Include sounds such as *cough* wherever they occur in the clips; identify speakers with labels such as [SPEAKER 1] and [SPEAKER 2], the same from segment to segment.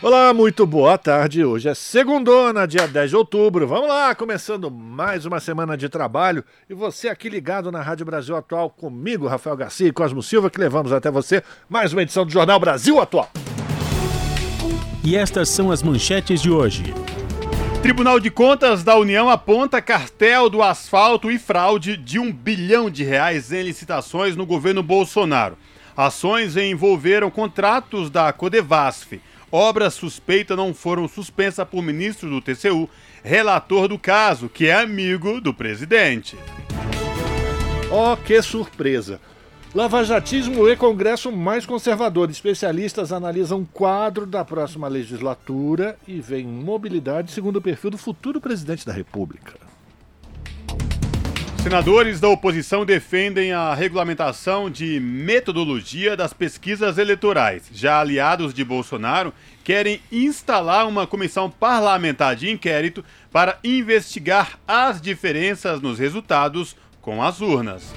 [SPEAKER 1] Olá, muito boa tarde. Hoje é segundona, dia 10 de outubro. Vamos lá, começando mais uma semana de trabalho. E você aqui ligado na Rádio Brasil Atual comigo, Rafael Garcia e Cosmo Silva, que levamos até você mais uma edição do Jornal Brasil Atual.
[SPEAKER 2] E estas são as manchetes de hoje.
[SPEAKER 3] Tribunal de Contas da União aponta cartel do asfalto e fraude de um bilhão de reais em licitações no governo Bolsonaro. Ações envolveram contratos da Codevasf Obras suspeitas não foram suspensas por ministro do TCU, relator do caso, que é amigo do presidente.
[SPEAKER 1] Oh, que surpresa! Lavajatismo e Congresso mais conservador. Especialistas analisam quadro da próxima legislatura e veem mobilidade segundo o perfil do futuro presidente da República.
[SPEAKER 3] Senadores da oposição defendem a regulamentação de metodologia das pesquisas eleitorais. Já aliados de Bolsonaro querem instalar uma comissão parlamentar de inquérito para investigar as diferenças nos resultados com as urnas.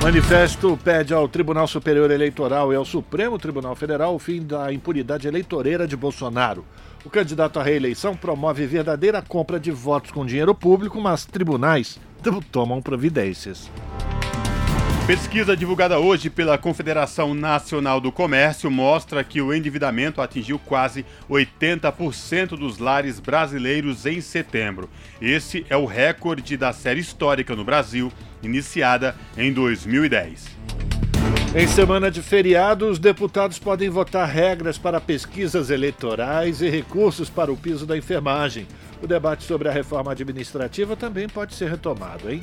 [SPEAKER 1] Manifesto pede ao Tribunal Superior Eleitoral e ao Supremo Tribunal Federal o fim da impunidade eleitoreira de Bolsonaro. O candidato à reeleição promove verdadeira compra de votos com dinheiro público, mas tribunais tomam providências.
[SPEAKER 3] Pesquisa divulgada hoje pela Confederação Nacional do Comércio mostra que o endividamento atingiu quase 80% dos lares brasileiros em setembro. Esse é o recorde da série histórica no Brasil, iniciada em 2010.
[SPEAKER 1] Em semana de feriado, os deputados podem votar regras para pesquisas eleitorais e recursos para o piso da enfermagem. O debate sobre a reforma administrativa também pode ser retomado, hein?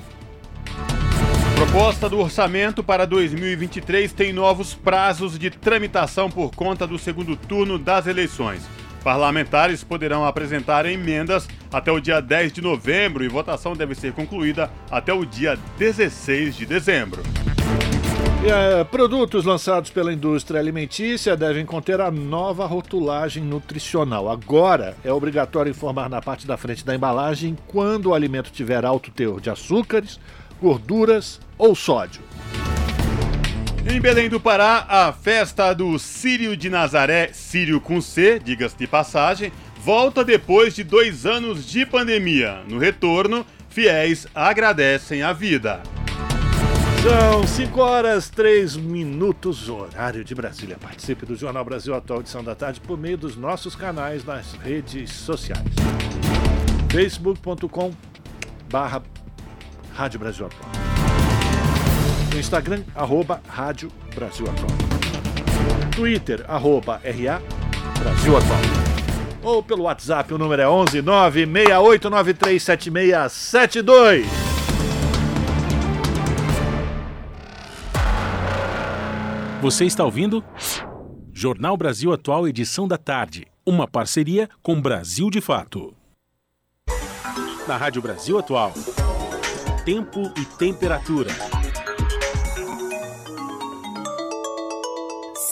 [SPEAKER 3] Proposta do orçamento para 2023 tem novos prazos de tramitação por conta do segundo turno das eleições. Parlamentares poderão apresentar emendas até o dia 10 de novembro e votação deve ser concluída até o dia 16 de dezembro.
[SPEAKER 1] É, produtos lançados pela indústria alimentícia devem conter a nova rotulagem nutricional. Agora é obrigatório informar na parte da frente da embalagem quando o alimento tiver alto teor de açúcares, gorduras ou sódio.
[SPEAKER 3] Em Belém do Pará, a festa do Sírio de Nazaré, Sírio com C, diga-se de passagem, volta depois de dois anos de pandemia. No retorno, fiéis agradecem a vida.
[SPEAKER 1] São 5 horas 3 minutos, horário de Brasília. Participe do Jornal Brasil Atual, edição da tarde, por meio dos nossos canais nas redes sociais. facebook.com barra Rádio Brasil Atual. No Instagram, arroba Rádio Brasil Atual. Twitter, arroba RA Brasil Atual. Ou pelo WhatsApp, o número é 11 968937672.
[SPEAKER 2] Você está ouvindo? Jornal Brasil Atual, edição da tarde. Uma parceria com Brasil de Fato. Na Rádio Brasil Atual. Tempo e temperatura.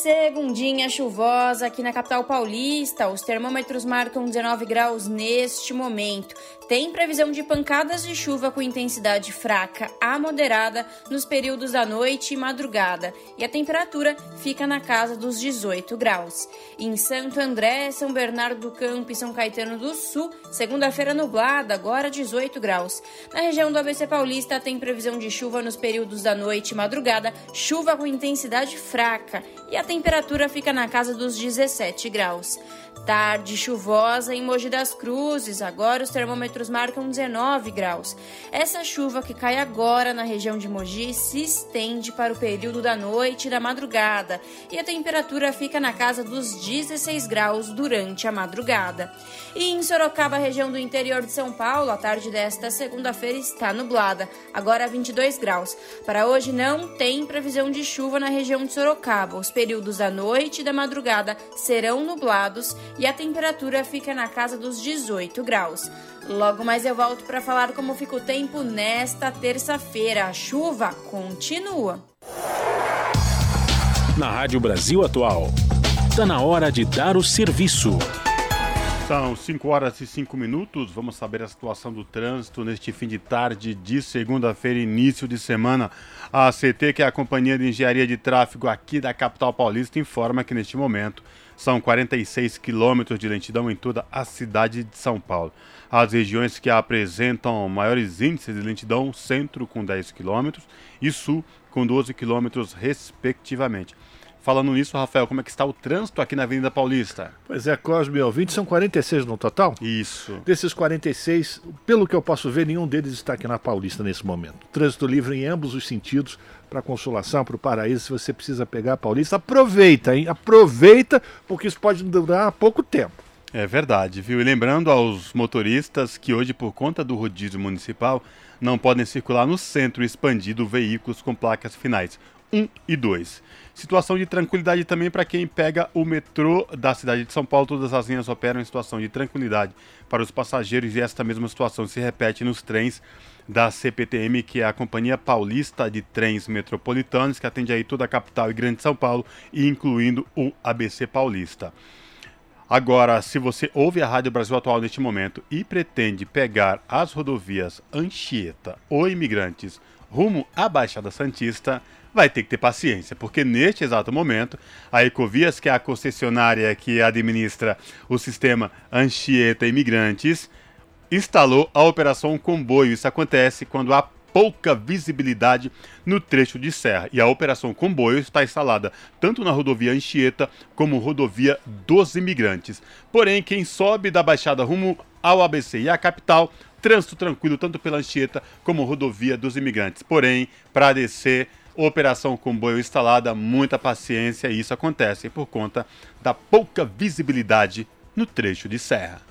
[SPEAKER 4] Segundinha chuvosa aqui na capital paulista. Os termômetros marcam 19 graus neste momento. Tem previsão de pancadas de chuva com intensidade fraca a moderada nos períodos da noite e madrugada, e a temperatura fica na casa dos 18 graus. Em Santo André, São Bernardo do Campo e São Caetano do Sul, segunda-feira nublada, agora 18 graus. Na região do ABC Paulista, tem previsão de chuva nos períodos da noite e madrugada, chuva com intensidade fraca, e a temperatura fica na casa dos 17 graus. Tarde chuvosa em Mogi das Cruzes, agora os termômetros marcam 19 graus. Essa chuva que cai agora na região de Mogi se estende para o período da noite e da madrugada, e a temperatura fica na casa dos 16 graus durante a madrugada. E em Sorocaba, região do interior de São Paulo, a tarde desta segunda-feira está nublada, agora 22 graus. Para hoje não tem previsão de chuva na região de Sorocaba. Os períodos da noite e da madrugada serão nublados e a temperatura fica na casa dos 18 graus. Logo mais eu volto para falar como fica o tempo nesta terça-feira. A chuva continua.
[SPEAKER 2] Na Rádio Brasil Atual, está na hora de dar o serviço.
[SPEAKER 3] São 5 horas e 5 minutos. Vamos saber a situação do trânsito neste fim de tarde de segunda-feira, início de semana. A ACT, que é a Companhia de Engenharia de Tráfego aqui da capital paulista, informa que neste momento são 46 quilômetros de lentidão em toda a cidade de São Paulo. As regiões que apresentam maiores índices de lentidão, centro com 10 quilômetros e sul com 12 quilômetros, respectivamente. Falando nisso, Rafael, como é que está o trânsito aqui na Avenida Paulista?
[SPEAKER 1] Pois é, Cosme e ouvinte, são 46 no total?
[SPEAKER 3] Isso.
[SPEAKER 1] Desses 46, pelo que eu posso ver, nenhum deles está aqui na Paulista nesse momento. Trânsito livre em ambos os sentidos, para a Consolação, para o Paraíso, se você precisa pegar a Paulista, aproveita, hein? Aproveita, porque isso pode durar pouco tempo.
[SPEAKER 3] É verdade, viu? E lembrando aos motoristas que hoje, por conta do rodízio municipal, não podem circular no centro expandido veículos com placas finais 1 e 2. Situação de tranquilidade também para quem pega o metrô da cidade de São Paulo. Todas as linhas operam em situação de tranquilidade para os passageiros e esta mesma situação se repete nos trens da CPTM, que é a Companhia Paulista de Trens Metropolitanos, que atende aí toda a capital e grande São Paulo, incluindo o ABC Paulista. Agora, se você ouve a Rádio Brasil Atual neste momento e pretende pegar as rodovias Anchieta ou Imigrantes rumo à Baixada Santista, vai ter que ter paciência, porque neste exato momento, a Ecovias, que é a concessionária que administra o sistema Anchieta Imigrantes, instalou a operação Comboio. Isso acontece quando há pouca visibilidade no trecho de serra. E a operação Comboio está instalada tanto na rodovia Anchieta como rodovia dos Imigrantes. Porém, quem sobe da Baixada rumo ao ABC e à capital, trânsito tranquilo tanto pela Anchieta como rodovia dos Imigrantes. Porém, para descer Operação Comboio instalada, muita paciência e isso acontece por conta da pouca visibilidade no trecho de serra.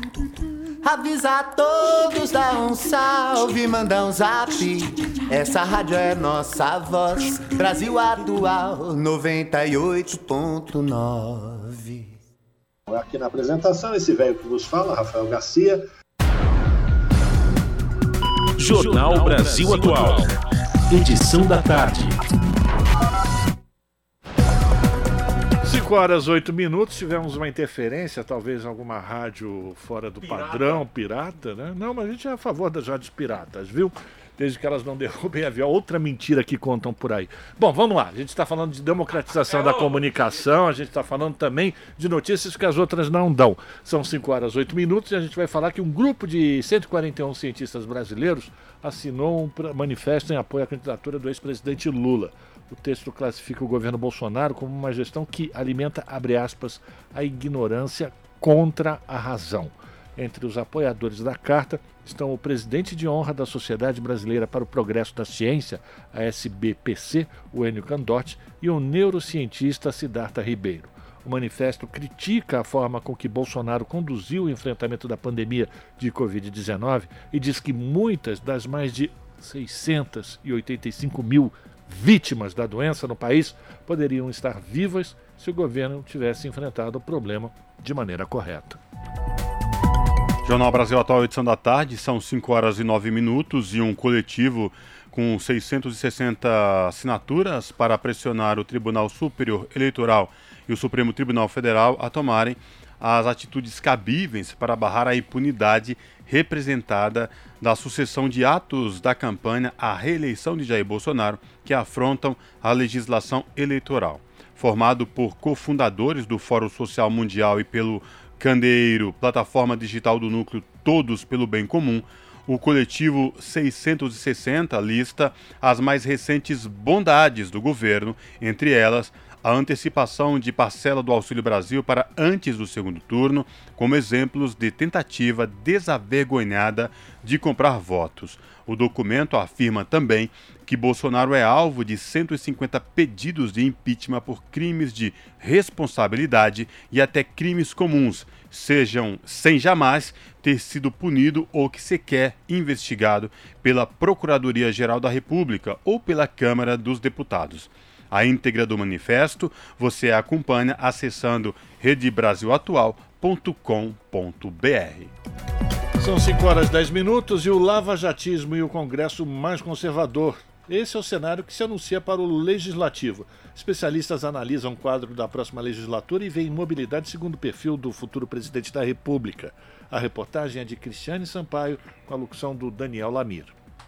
[SPEAKER 5] Avisa a todos, dá um salve, manda um zap. Essa rádio é nossa voz, Brasil Atual 98.9.
[SPEAKER 6] Aqui na apresentação, esse velho que vos fala, Rafael Garcia.
[SPEAKER 2] Jornal Brasil Atual, edição da tarde.
[SPEAKER 1] 5 horas 8 minutos, tivemos uma interferência, talvez alguma rádio fora do pirata. padrão, pirata, né? Não, mas a gente é a favor das rádios piratas, viu? Desde que elas não derrubem avião. Outra mentira que contam por aí. Bom, vamos lá. A gente está falando de democratização da comunicação, a gente está falando também de notícias que as outras não dão. São 5 horas 8 minutos e a gente vai falar que um grupo de 141 cientistas brasileiros assinou um manifesto em apoio à candidatura do ex-presidente Lula. O texto classifica o governo Bolsonaro como uma gestão que alimenta, abre aspas, a ignorância contra a razão. Entre os apoiadores da carta estão o presidente de honra da Sociedade Brasileira para o Progresso da Ciência, a SBPC, o Enio Candotti, e o neurocientista Siddhartha Ribeiro. O manifesto critica a forma com que Bolsonaro conduziu o enfrentamento da pandemia de Covid-19 e diz que muitas das mais de 685 mil vítimas da doença no país poderiam estar vivas se o governo tivesse enfrentado o problema de maneira correta.
[SPEAKER 3] Jornal Brasil Atual, edição da tarde, são 5 horas e 9 minutos e um coletivo com 660 assinaturas para pressionar o Tribunal Superior Eleitoral e o Supremo Tribunal Federal a tomarem as atitudes cabíveis para barrar a impunidade representada da sucessão de atos da campanha à reeleição de Jair Bolsonaro que afrontam a legislação eleitoral. Formado por cofundadores do Fórum Social Mundial e pelo Candeeiro, plataforma digital do núcleo Todos pelo Bem Comum, o coletivo 660 lista as mais recentes bondades do governo, entre elas a antecipação de parcela do Auxílio Brasil para antes do segundo turno, como exemplos de tentativa desavergonhada de comprar votos. O documento afirma também que Bolsonaro é alvo de 150 pedidos de impeachment por crimes de responsabilidade e até crimes comuns, sejam sem jamais ter sido punido ou que sequer investigado pela Procuradoria-Geral da República ou pela Câmara dos Deputados. A íntegra do manifesto você acompanha acessando redebrasilatual.com.br.
[SPEAKER 1] São 5 horas e 10 minutos e o lava-jatismo e o Congresso mais conservador. Esse é o cenário que se anuncia para o Legislativo. Especialistas analisam o quadro da próxima legislatura e veem mobilidade segundo o perfil do futuro presidente da República. A reportagem é de Cristiane Sampaio, com a locução do Daniel Lamir.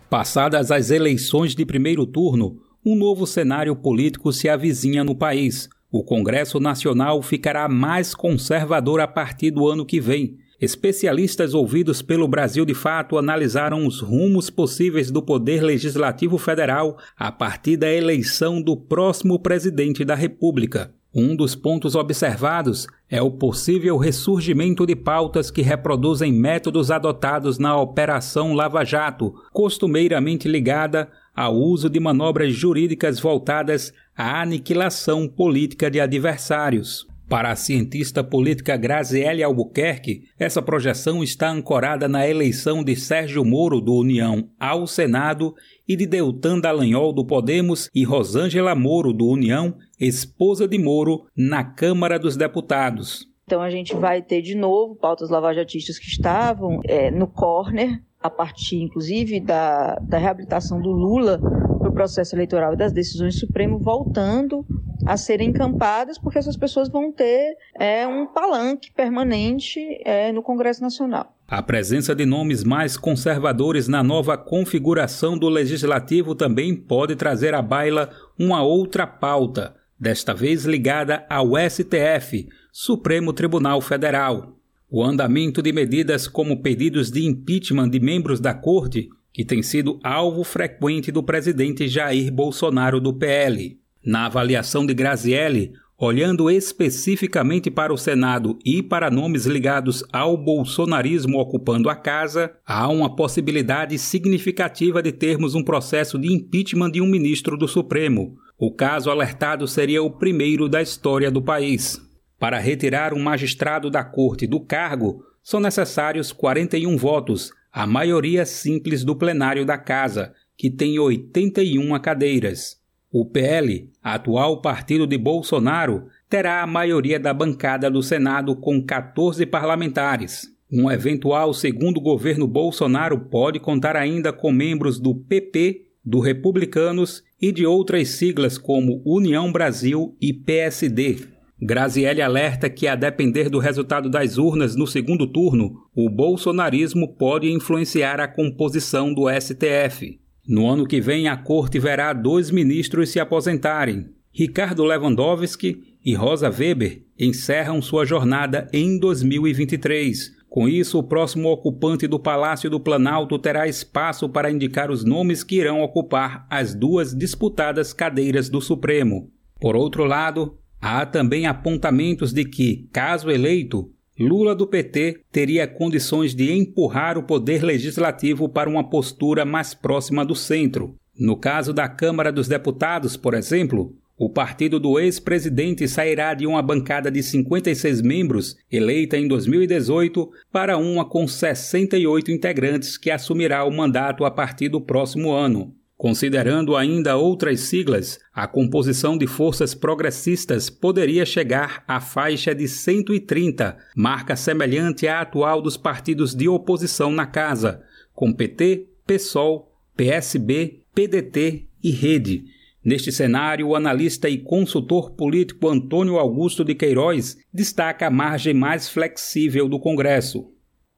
[SPEAKER 7] Passadas as eleições de primeiro turno, um novo cenário político se avizinha no país. O Congresso Nacional ficará mais conservador a partir do ano que vem. Especialistas ouvidos pelo Brasil de Fato analisaram os rumos possíveis do Poder Legislativo Federal a partir da eleição do próximo presidente da República. Um dos pontos observados é o possível ressurgimento de pautas que reproduzem métodos adotados na Operação Lava Jato, costumeiramente ligada ao uso de manobras jurídicas voltadas à aniquilação política de adversários. Para a cientista política Graziele Albuquerque, essa projeção está ancorada na eleição de Sérgio Moro do União ao Senado e de Deltan Dallagnol do Podemos e Rosângela Moro do União, esposa de Moro, na Câmara dos Deputados.
[SPEAKER 8] Então a gente vai ter de novo pautas lavajatistas que estavam é, no corner a partir, inclusive, da, da reabilitação do Lula no processo eleitoral e das decisões do Supremo, voltando a serem encampadas, porque essas pessoas vão ter é, um palanque permanente é, no Congresso Nacional.
[SPEAKER 7] A presença de nomes mais conservadores na nova configuração do Legislativo também pode trazer à baila uma outra pauta, desta vez ligada ao STF, Supremo Tribunal Federal. O andamento de medidas como pedidos de impeachment de membros da Corte, que tem sido alvo frequente do presidente Jair Bolsonaro do PL. Na avaliação de Grazielli, olhando especificamente para o Senado e para nomes ligados ao bolsonarismo ocupando a casa, há uma possibilidade significativa de termos um processo de impeachment de um ministro do Supremo. O caso alertado seria o primeiro da história do país. Para retirar um magistrado da corte do cargo, são necessários 41 votos, a maioria simples do plenário da Casa, que tem 81 cadeiras. O PL, atual partido de Bolsonaro, terá a maioria da bancada do Senado com 14 parlamentares. Um eventual segundo governo Bolsonaro pode contar ainda com membros do PP, do Republicanos e de outras siglas como União Brasil e PSD. Grazielli alerta que, a depender do resultado das urnas no segundo turno, o bolsonarismo pode influenciar a composição do STF. No ano que vem, a corte verá dois ministros se aposentarem. Ricardo Lewandowski e Rosa Weber encerram sua jornada em 2023. Com isso, o próximo ocupante do Palácio do Planalto terá espaço para indicar os nomes que irão ocupar as duas disputadas cadeiras do Supremo. Por outro lado, Há também apontamentos de que, caso eleito, Lula do PT teria condições de empurrar o poder legislativo para uma postura mais próxima do centro. No caso da Câmara dos Deputados, por exemplo, o partido do ex-presidente sairá de uma bancada de 56 membros, eleita em 2018, para uma com 68 integrantes que assumirá o mandato a partir do próximo ano. Considerando ainda outras siglas, a composição de forças progressistas poderia chegar à faixa de 130, marca semelhante à atual dos partidos de oposição na casa, com PT, PSOL, PSB, PDT e Rede. Neste cenário, o analista e consultor político Antônio Augusto de Queiroz destaca a margem mais flexível do Congresso.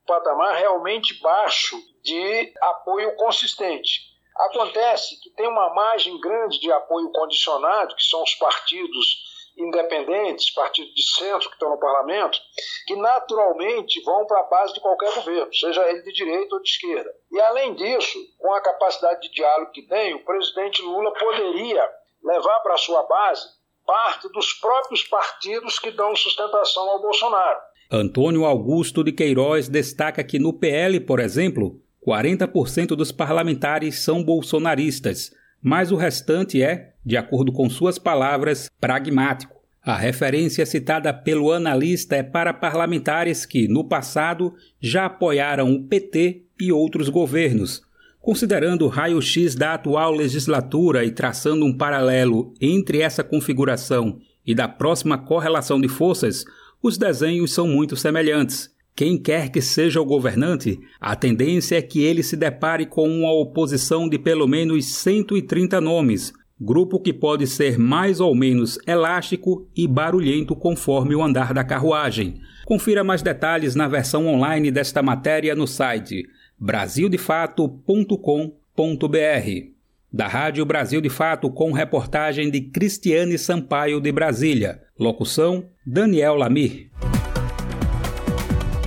[SPEAKER 9] Patamar realmente baixo de apoio consistente Acontece que tem uma margem grande de apoio condicionado, que são os partidos independentes, partidos de centro que estão no parlamento, que naturalmente vão para a base de qualquer governo, seja ele de direita ou de esquerda. E além disso, com a capacidade de diálogo que tem, o presidente Lula poderia levar para a sua base parte dos próprios partidos que dão sustentação ao Bolsonaro.
[SPEAKER 7] Antônio Augusto de Queiroz destaca que no PL, por exemplo, 40% dos parlamentares são bolsonaristas, mas o restante é, de acordo com suas palavras, pragmático. A referência citada pelo analista é para parlamentares que, no passado, já apoiaram o PT e outros governos. Considerando o raio-x da atual legislatura e traçando um paralelo entre essa configuração e da próxima correlação de forças, os desenhos são muito semelhantes. Quem quer que seja o governante, a tendência é que ele se depare com uma oposição de pelo menos 130 nomes, grupo que pode ser mais ou menos elástico e barulhento conforme o andar da carruagem. Confira mais detalhes na versão online desta matéria no site brasildefato.com.br. Da Rádio Brasil de Fato com reportagem de Cristiane Sampaio de Brasília. Locução Daniel Lamir.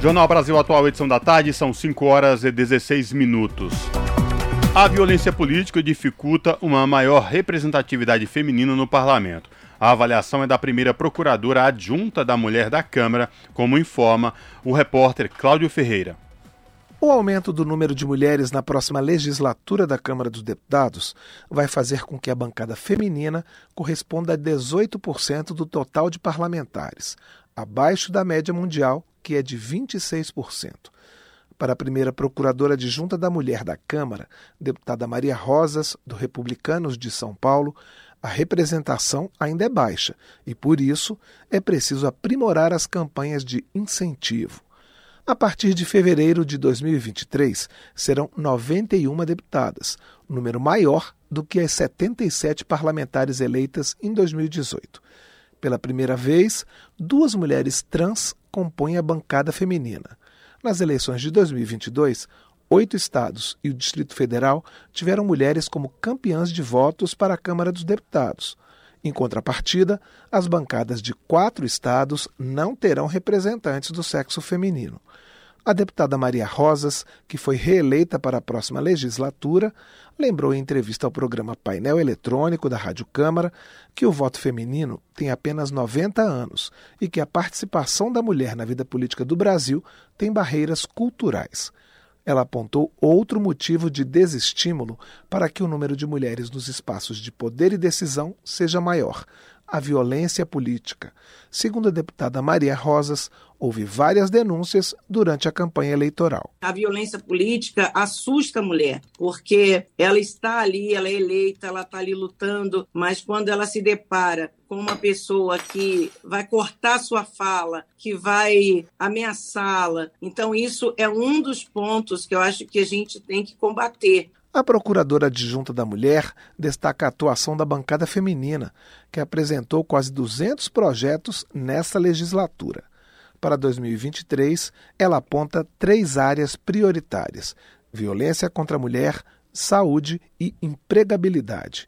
[SPEAKER 3] Jornal Brasil Atual, edição da tarde, são 5 horas e 16 minutos. A violência política dificulta uma maior representatividade feminina no parlamento. A avaliação é da primeira procuradora adjunta da mulher da Câmara, como informa o repórter Cláudio Ferreira.
[SPEAKER 10] O aumento do número de mulheres na próxima legislatura da Câmara dos Deputados vai fazer com que a bancada feminina corresponda a 18% do total de parlamentares, abaixo da média mundial, que é de 26% para a primeira procuradora adjunta da mulher da Câmara, deputada Maria Rosas, do Republicanos de São Paulo, a representação ainda é baixa e, por isso, é preciso aprimorar as campanhas de incentivo. A partir de fevereiro de 2023, serão 91 deputadas, número maior do que as 77 parlamentares eleitas em 2018. Pela primeira vez, duas mulheres trans compõem a bancada feminina. Nas eleições de 2022, oito estados e o Distrito Federal tiveram mulheres como campeãs de votos para a Câmara dos Deputados. Em contrapartida, as bancadas de quatro estados não terão representantes do sexo feminino. A deputada Maria Rosas, que foi reeleita para a próxima legislatura, lembrou em entrevista ao programa Painel Eletrônico da Rádio Câmara que o voto feminino tem apenas 90 anos e que a participação da mulher na vida política do Brasil tem barreiras culturais. Ela apontou outro motivo de desestímulo para que o número de mulheres nos espaços de poder e decisão seja maior: a violência política. Segundo a deputada Maria Rosas, houve várias denúncias durante a campanha eleitoral.
[SPEAKER 11] A violência política assusta a mulher, porque ela está ali, ela é eleita, ela está ali lutando, mas quando ela se depara com uma pessoa que vai cortar sua fala, que vai ameaçá-la, então isso é um dos pontos que eu acho que a gente tem que combater.
[SPEAKER 10] A procuradora adjunta da mulher destaca a atuação da bancada feminina, que apresentou quase 200 projetos nesta legislatura. Para 2023, ela aponta três áreas prioritárias: violência contra a mulher, saúde e empregabilidade.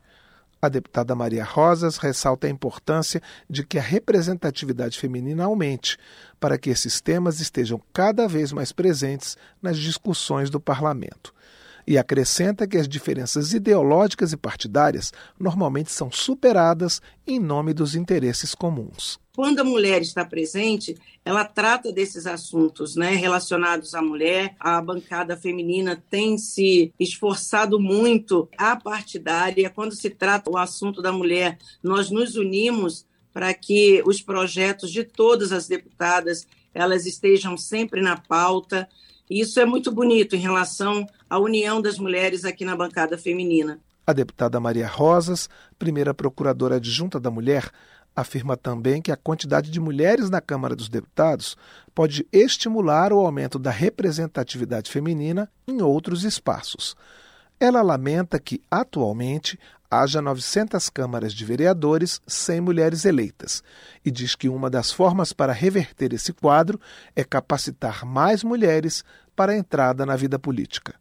[SPEAKER 10] A deputada Maria Rosas ressalta a importância de que a representatividade feminina aumente, para que esses temas estejam cada vez mais presentes nas discussões do parlamento e acrescenta que as diferenças ideológicas e partidárias normalmente são superadas em nome dos interesses comuns.
[SPEAKER 11] Quando a mulher está presente, ela trata desses assuntos né, relacionados à mulher. A bancada feminina tem se esforçado muito a partidária. Quando se trata o assunto da mulher, nós nos unimos para que os projetos de todas as deputadas elas estejam sempre na pauta. E isso é muito bonito em relação à união das mulheres aqui na bancada feminina.
[SPEAKER 10] A deputada Maria Rosas, primeira procuradora adjunta da mulher, afirma também que a quantidade de mulheres na Câmara dos Deputados pode estimular o aumento da representatividade feminina em outros espaços. Ela lamenta que, atualmente, haja 900 câmaras de vereadores sem mulheres eleitas e diz que uma das formas para reverter esse quadro é capacitar mais mulheres para a entrada na vida política.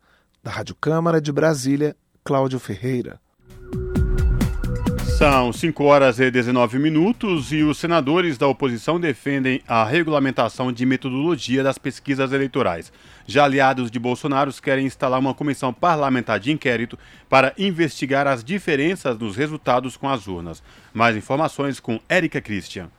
[SPEAKER 10] Da Rádio Câmara de Brasília, Cláudio Ferreira.
[SPEAKER 3] São 5 horas e 19 minutos e os senadores da oposição defendem a regulamentação de metodologia das pesquisas eleitorais. Já aliados de Bolsonaro querem instalar uma comissão parlamentar de inquérito para investigar as diferenças nos resultados com as urnas. Mais informações com Érica Christian.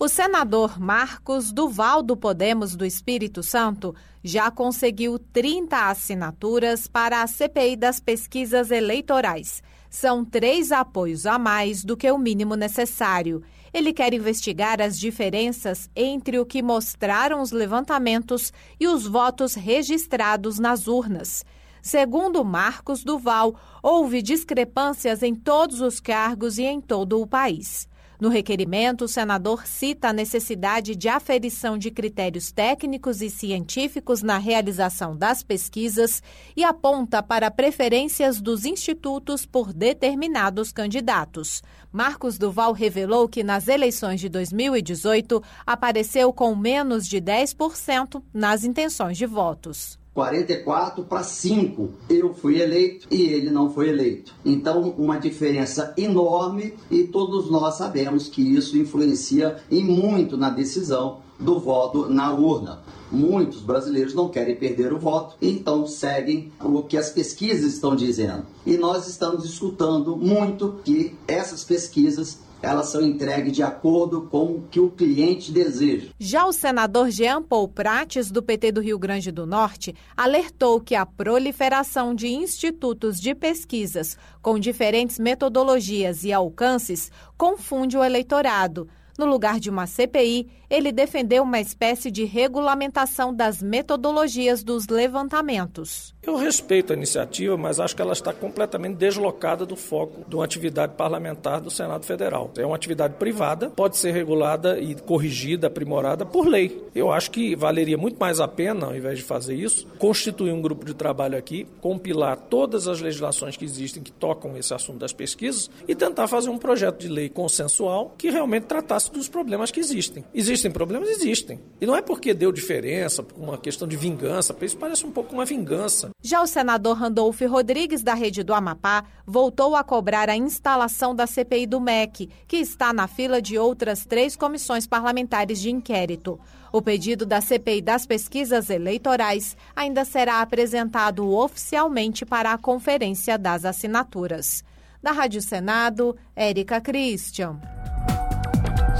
[SPEAKER 12] O senador Marcos Duval do Podemos do Espírito Santo já conseguiu 30 assinaturas para a CPI das pesquisas eleitorais são três apoios a mais do que o mínimo necessário. Ele quer investigar as diferenças entre o que mostraram os levantamentos e os votos registrados nas urnas. Segundo Marcos Duval, houve discrepâncias em todos os cargos e em todo o país. No requerimento, o senador cita a necessidade de aferição de critérios técnicos e científicos na realização das pesquisas e aponta para preferências dos institutos por determinados candidatos. Marcos Duval revelou que nas eleições de 2018 apareceu com menos de 10% nas intenções de votos.
[SPEAKER 13] 44 para 5. Eu fui eleito e ele não foi eleito. Então, uma diferença enorme e todos nós sabemos que isso influencia em muito na decisão do voto na urna. Muitos brasileiros não querem perder o voto, então seguem o que as pesquisas estão dizendo. E nós estamos escutando muito que essas pesquisas elas são entregues de acordo com o que o cliente deseja.
[SPEAKER 12] Já o senador Jean Paul Prates, do PT do Rio Grande do Norte, alertou que a proliferação de institutos de pesquisas com diferentes metodologias e alcances confunde o eleitorado. No lugar de uma CPI, ele defendeu uma espécie de regulamentação das metodologias dos levantamentos.
[SPEAKER 14] Eu respeito a iniciativa, mas acho que ela está completamente deslocada do foco de uma atividade parlamentar do Senado Federal. É uma atividade privada, pode ser regulada e corrigida, aprimorada por lei. Eu acho que valeria muito mais a pena, ao invés de fazer isso, constituir um grupo de trabalho aqui, compilar todas as legislações que existem que tocam esse assunto das pesquisas e tentar fazer um projeto de lei consensual que realmente tratasse dos problemas que existem. Existem problemas? Existem. E não é porque deu diferença, uma questão de vingança, isso parece um pouco uma vingança.
[SPEAKER 12] Já o senador Randolfo Rodrigues, da Rede do Amapá, voltou a cobrar a instalação da CPI do MEC, que está na fila de outras três comissões parlamentares de inquérito. O pedido da CPI das pesquisas eleitorais ainda será apresentado oficialmente para a Conferência das Assinaturas. Da Rádio Senado, Érica Christian.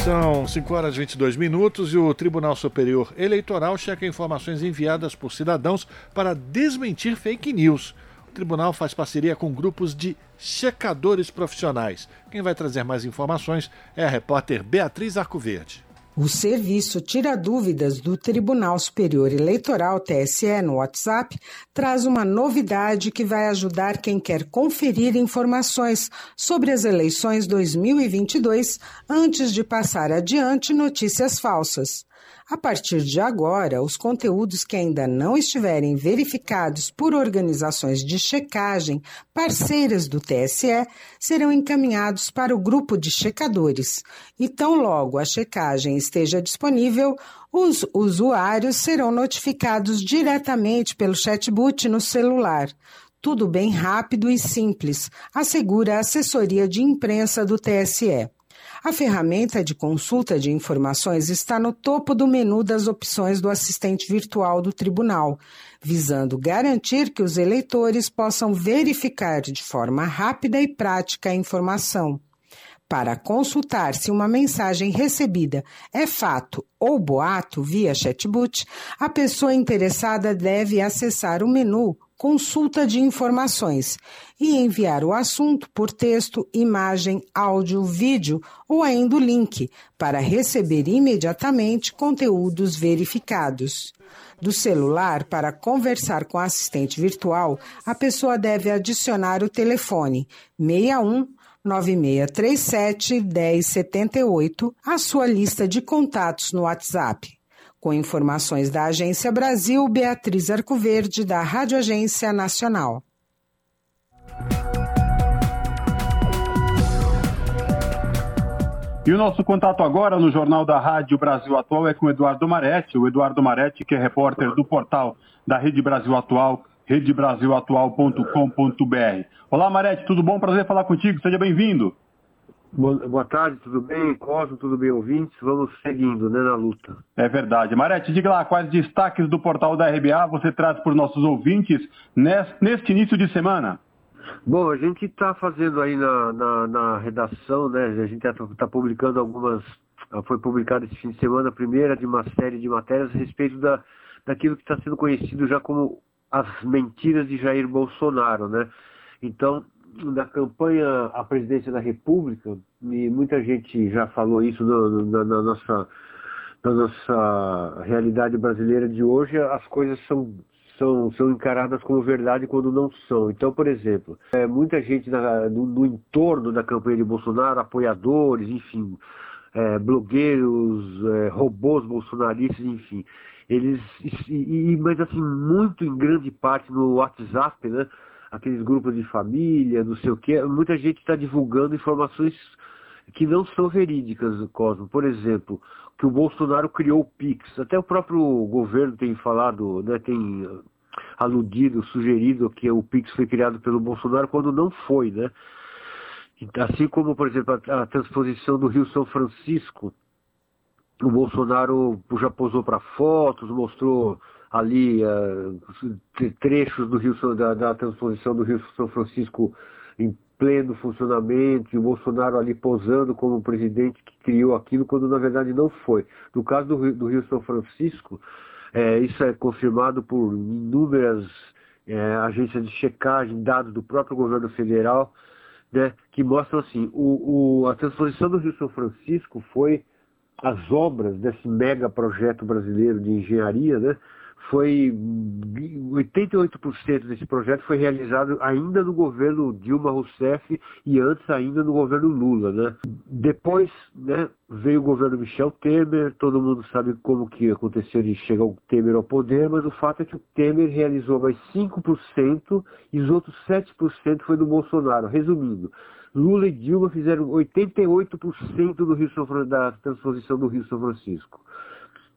[SPEAKER 1] São 5 horas e 22 minutos e o Tribunal Superior Eleitoral checa informações enviadas por cidadãos para desmentir fake news. O tribunal faz parceria com grupos de checadores profissionais. Quem vai trazer mais informações é a repórter Beatriz Arcoverde.
[SPEAKER 15] O serviço Tira Dúvidas do Tribunal Superior Eleitoral, TSE, no WhatsApp, traz uma novidade que vai ajudar quem quer conferir informações sobre as eleições 2022 antes de passar adiante notícias falsas. A partir de agora, os conteúdos que ainda não estiverem verificados por organizações de checagem parceiras do TSE serão encaminhados para o grupo de checadores. E tão logo a checagem esteja disponível, os usuários serão notificados diretamente pelo chatbot no celular. Tudo bem rápido e simples, assegura a assessoria de imprensa do TSE. A ferramenta de consulta de informações está no topo do menu das opções do assistente virtual do tribunal, visando garantir que os eleitores possam verificar de forma rápida e prática a informação. Para consultar se uma mensagem recebida é fato ou boato via chatbot, a pessoa interessada deve acessar o menu consulta de informações e enviar o assunto por texto, imagem, áudio, vídeo ou ainda o link para receber imediatamente conteúdos verificados. Do celular, para conversar com a assistente virtual, a pessoa deve adicionar o telefone 61 9637 1078 à sua lista de contatos no WhatsApp. Com informações da Agência Brasil, Beatriz Arcoverde, da Rádio Agência Nacional.
[SPEAKER 3] E o nosso contato agora no Jornal da Rádio Brasil Atual é com o Eduardo Maretti, o Eduardo Maretti, que é repórter do portal da Rede Brasil Atual, redebrasilatual.com.br. Olá, Maretti, tudo bom? Prazer falar contigo, seja bem-vindo.
[SPEAKER 16] Boa tarde, tudo bem? Cosmo, tudo bem, ouvintes? Vamos seguindo, né, na luta.
[SPEAKER 3] É verdade. Marete, diga lá quais destaques do portal da RBA você traz para os nossos ouvintes neste início de semana.
[SPEAKER 16] Bom, a gente está fazendo aí na, na, na, redação, né? A gente está tá publicando algumas. Foi publicado esse fim de semana a primeira de uma série de matérias a respeito da, daquilo que está sendo conhecido já como as mentiras de Jair Bolsonaro, né? Então, na campanha à presidência da República, e muita gente já falou isso na, nossa, na nossa realidade brasileira de hoje, as coisas são, são, são encaradas como verdade quando não são. Então, por exemplo, é, muita gente na, no, no, entorno da campanha de Bolsonaro, apoiadores, enfim, é, blogueiros, é, robôs bolsonaristas, enfim, eles, e, e, mas assim, muito em grande parte no WhatsApp, né? Aqueles grupos de família, não sei o que, muita gente está divulgando informações que não são verídicas, Cosmo. Por exemplo, que o Bolsonaro criou o Pix. Até o próprio governo tem falado, né, tem aludido, sugerido que o Pix foi criado pelo Bolsonaro quando não foi, né? Assim como, por exemplo, a, a transposição do Rio São Francisco, o Bolsonaro já posou para fotos, mostrou ali uh, trechos do Rio da, da, transposição do Rio São Francisco em pleno funcionamento, e o Bolsonaro ali posando como presidente que criou aquilo, quando na verdade não foi. No caso do Rio, do Rio São Francisco, é, isso é confirmado por inúmeras é, agências de checagem, dados do próprio governo federal, né, que mostram assim, o, o, a transposição do Rio São Francisco foi as obras desse mega projeto brasileiro de engenharia, né, foi 88% desse projeto foi realizado ainda no governo Dilma Rousseff e antes ainda no governo Lula, né? Depois, né, veio o governo Michel Temer, todo mundo sabe como que aconteceu de chegar o Temer ao poder, mas o fato é que o Temer realizou mais 5% e os outros 7% foi do Bolsonaro. Resumindo, Lula e Dilma fizeram 88% do Rio São, da transposição do Rio São Francisco.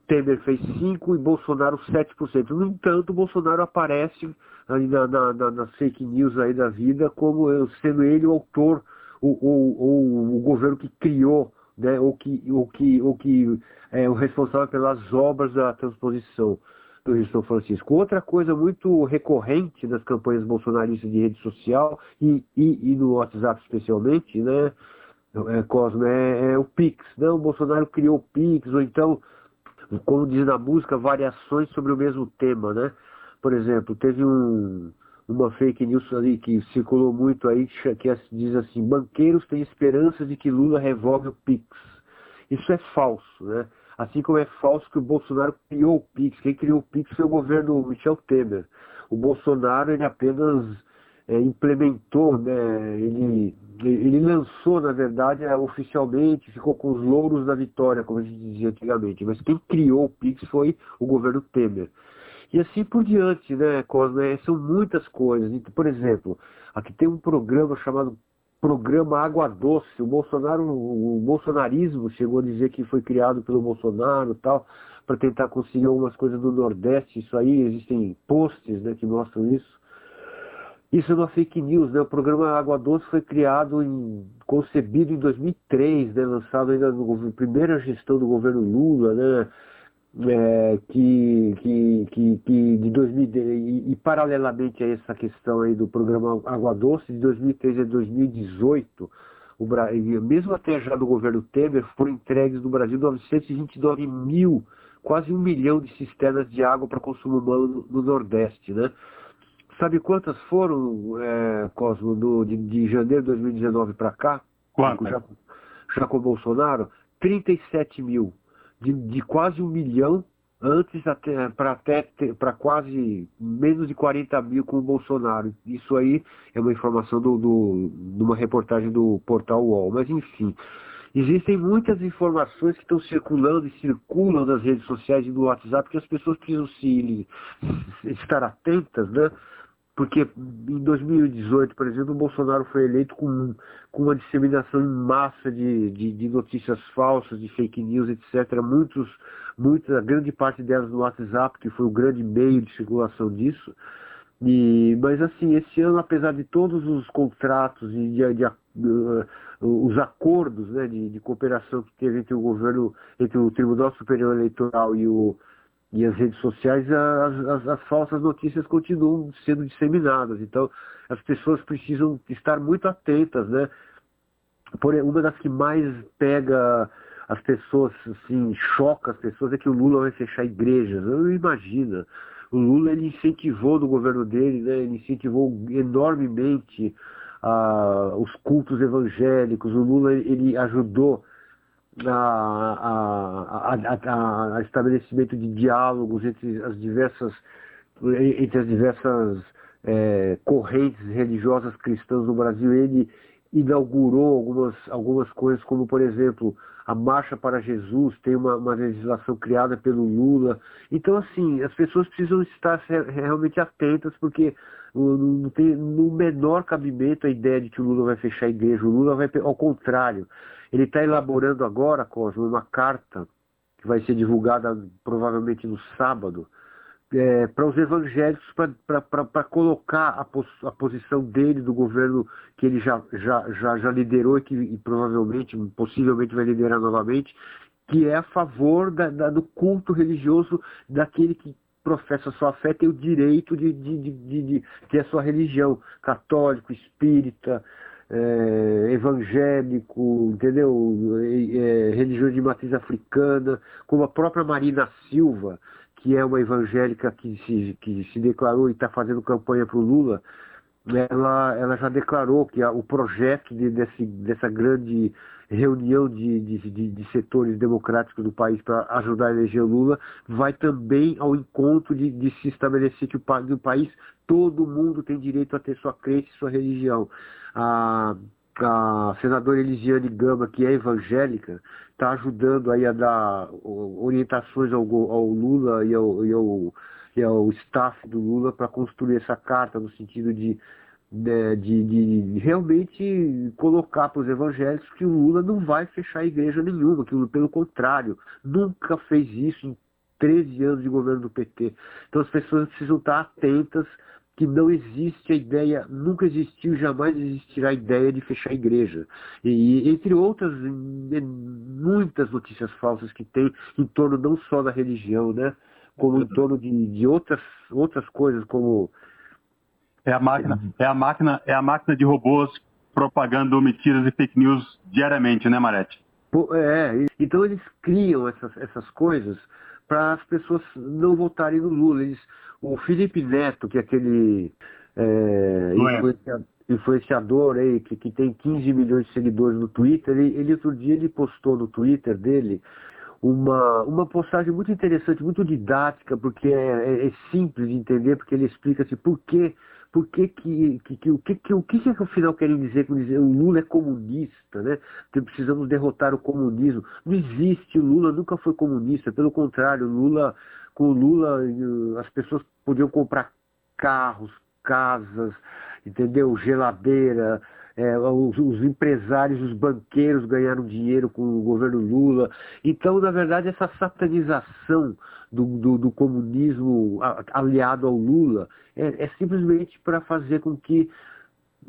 [SPEAKER 16] Temer fez 5% e Bolsonaro 7%. No entanto, Bolsonaro aparece na, na, na, nas fake news aí da vida como sendo ele o autor, ou, o governo que criou, né, ou que, ou que, ou que é o responsável pelas obras da transposição do Rio São Francisco. Outra coisa muito recorrente nas campanhas bolsonaristas de rede social e, e, e no WhatsApp especialmente, né, é, Cosmo, é, é o Pix. Não, o Bolsonaro criou o Pix, ou então como diz na música, variações sobre o mesmo tema, né? Por exemplo, teve um, uma fake news ali que circulou muito aí, que diz assim, banqueiros têm esperança de que Lula revogue o PIX. Isso é falso, né? Assim como é falso que o Bolsonaro criou o PIX. Quem criou o PIX foi o governo Michel Temer. O Bolsonaro, ele apenas é, implementou, né, ele, ele lançou, na verdade, é, oficialmente, ficou com os louros da vitória, como a gente dizia antigamente. Mas quem criou o Pix foi o governo Temer. E assim por diante, né, Cosme? É, são muitas coisas. Por exemplo, aqui tem um programa chamado Programa Água Doce. O Bolsonaro, o bolsonarismo chegou a dizer que foi criado pelo Bolsonaro tal, para tentar conseguir algumas coisas do Nordeste. Isso aí, existem posts né, que mostram isso. Isso é uma fake news, né? O programa Água Doce foi criado, em, concebido em 2003, né? lançado ainda na primeira gestão do governo Lula, né? É, que, que, que, que, de 2000 e, e, paralelamente a essa questão aí do programa Água Doce de 2003 a 2018 o mesmo até já do governo Temer foram entregues no Brasil 929 mil quase um milhão de cisternas de água para consumo humano no, no Nordeste né Sabe quantas foram, é, Cosmo, do, de, de janeiro de 2019 para cá?
[SPEAKER 3] Quantas?
[SPEAKER 16] Já, já com o Bolsonaro? 37 mil. De, de quase um milhão antes para até para quase menos de 40 mil com o Bolsonaro. Isso aí é uma informação do, do, de uma reportagem do portal UOL. Mas enfim, existem muitas informações que estão circulando e circulam nas redes sociais e no WhatsApp que as pessoas precisam se *laughs* estar atentas, né? Porque em 2018, por exemplo, o Bolsonaro foi eleito com, com uma disseminação em massa de, de, de, notícias falsas, de fake news, etc. Muitos, muita, grande parte delas no WhatsApp, que foi o grande meio de circulação disso. E, mas assim, esse ano, apesar de todos os contratos e de, de, os acordos né, de, de, cooperação que teve entre o governo, entre o Tribunal Superior Eleitoral e, o, e as redes sociais, as, as, as, falsas notícias continuam sendo disseminadas. Então, as pessoas precisam estar muito atentas, né? Por, uma das que mais pega as pessoas, assim, choca as pessoas é que o Lula vai fechar igrejas. Eu imagino. O Lula ele incentivou no governo dele, né? Ele incentivou enormemente ah, os cultos evangélicos, o Lula ele ajudou a, a, a, estabelecimento de diálogos entre as diversas entre as diversas é, correntes religiosas cristãs no Brasil. Ele inaugurou algumas, algumas coisas, como por exemplo a Marcha para Jesus, tem uma, uma legislação criada pelo Lula. Então, assim, as pessoas precisam estar realmente atentas, porque não tem no menor cabimento a ideia de que o Lula vai fechar a igreja. O Lula vai, ao contrário, ele está elaborando agora, Cosmo, uma carta que vai ser divulgada provavelmente no sábado, é, para os evangélicos, para colocar a, pos, a, posição dele, do governo que ele já, já, já, já liderou e que e provavelmente, possivelmente vai liderar novamente, que é a favor da, da, do culto religioso daquele que professa sua fé tem o direito de, de, de, de ter a sua religião, católico, espírita, é, evangélico, entendeu? É, religião de matriz africana, como a própria Marina Silva, que é uma evangélica que se, que se declarou e está fazendo campanha para o Lula, ela, ela já declarou que a, o projeto de, desse, dessa grande reunião de, de, de, setores democráticos do país para ajudar a eleger Lula, vai também ao encontro de, de se estabelecer que o, no país todo mundo tem direito a ter sua crença e sua religião. A, a senadora Elisiane Gama, que é evangélica, está ajudando aí a dar orientações ao, ao Lula e ao, e ao, e ao staff do Lula para construir essa carta no sentido de né, de, de, realmente colocar para os evangélicos que o Lula não vai fechar igreja nenhuma, que Lula, pelo contrário, nunca fez isso em 13 anos de governo do PT. Então as pessoas precisam estar atentas que não existe a ideia, nunca existiu, jamais existirá a ideia de fechar a igreja. E entre outras, muitas notícias falsas que tem em torno não só da religião, né? Como em torno de, de outras, outras coisas, como
[SPEAKER 3] é a máquina, é a máquina, é a máquina de robôs propagando mentiras e fake news diariamente, né, Marete?
[SPEAKER 16] É, então eles criam essas, essas coisas para as pessoas não votarem no Lula. Eles, o Felipe Neto, que é aquele é, influenciador, influenciador aí, que, que tem 15 milhões de seguidores no Twitter, ele, ele outro dia ele postou no Twitter dele uma, uma postagem muito interessante, muito didática, porque é, é, é simples de entender, porque ele explica assim, por que por que que, que, que, o que, que, o que, que afinal querem dizer com dizer o Lula é comunista, né? Que precisamos derrotar o comunismo. Não existe, o Lula nunca foi comunista, pelo contrário, Lula, com o Lula as pessoas podiam comprar carros, casas, entendeu? Geladeira, é, os, os, empresários, os banqueiros ganharam dinheiro com o governo Lula. Então, na verdade, essa satanização do, do, do comunismo aliado ao Lula é, é simplesmente para fazer com que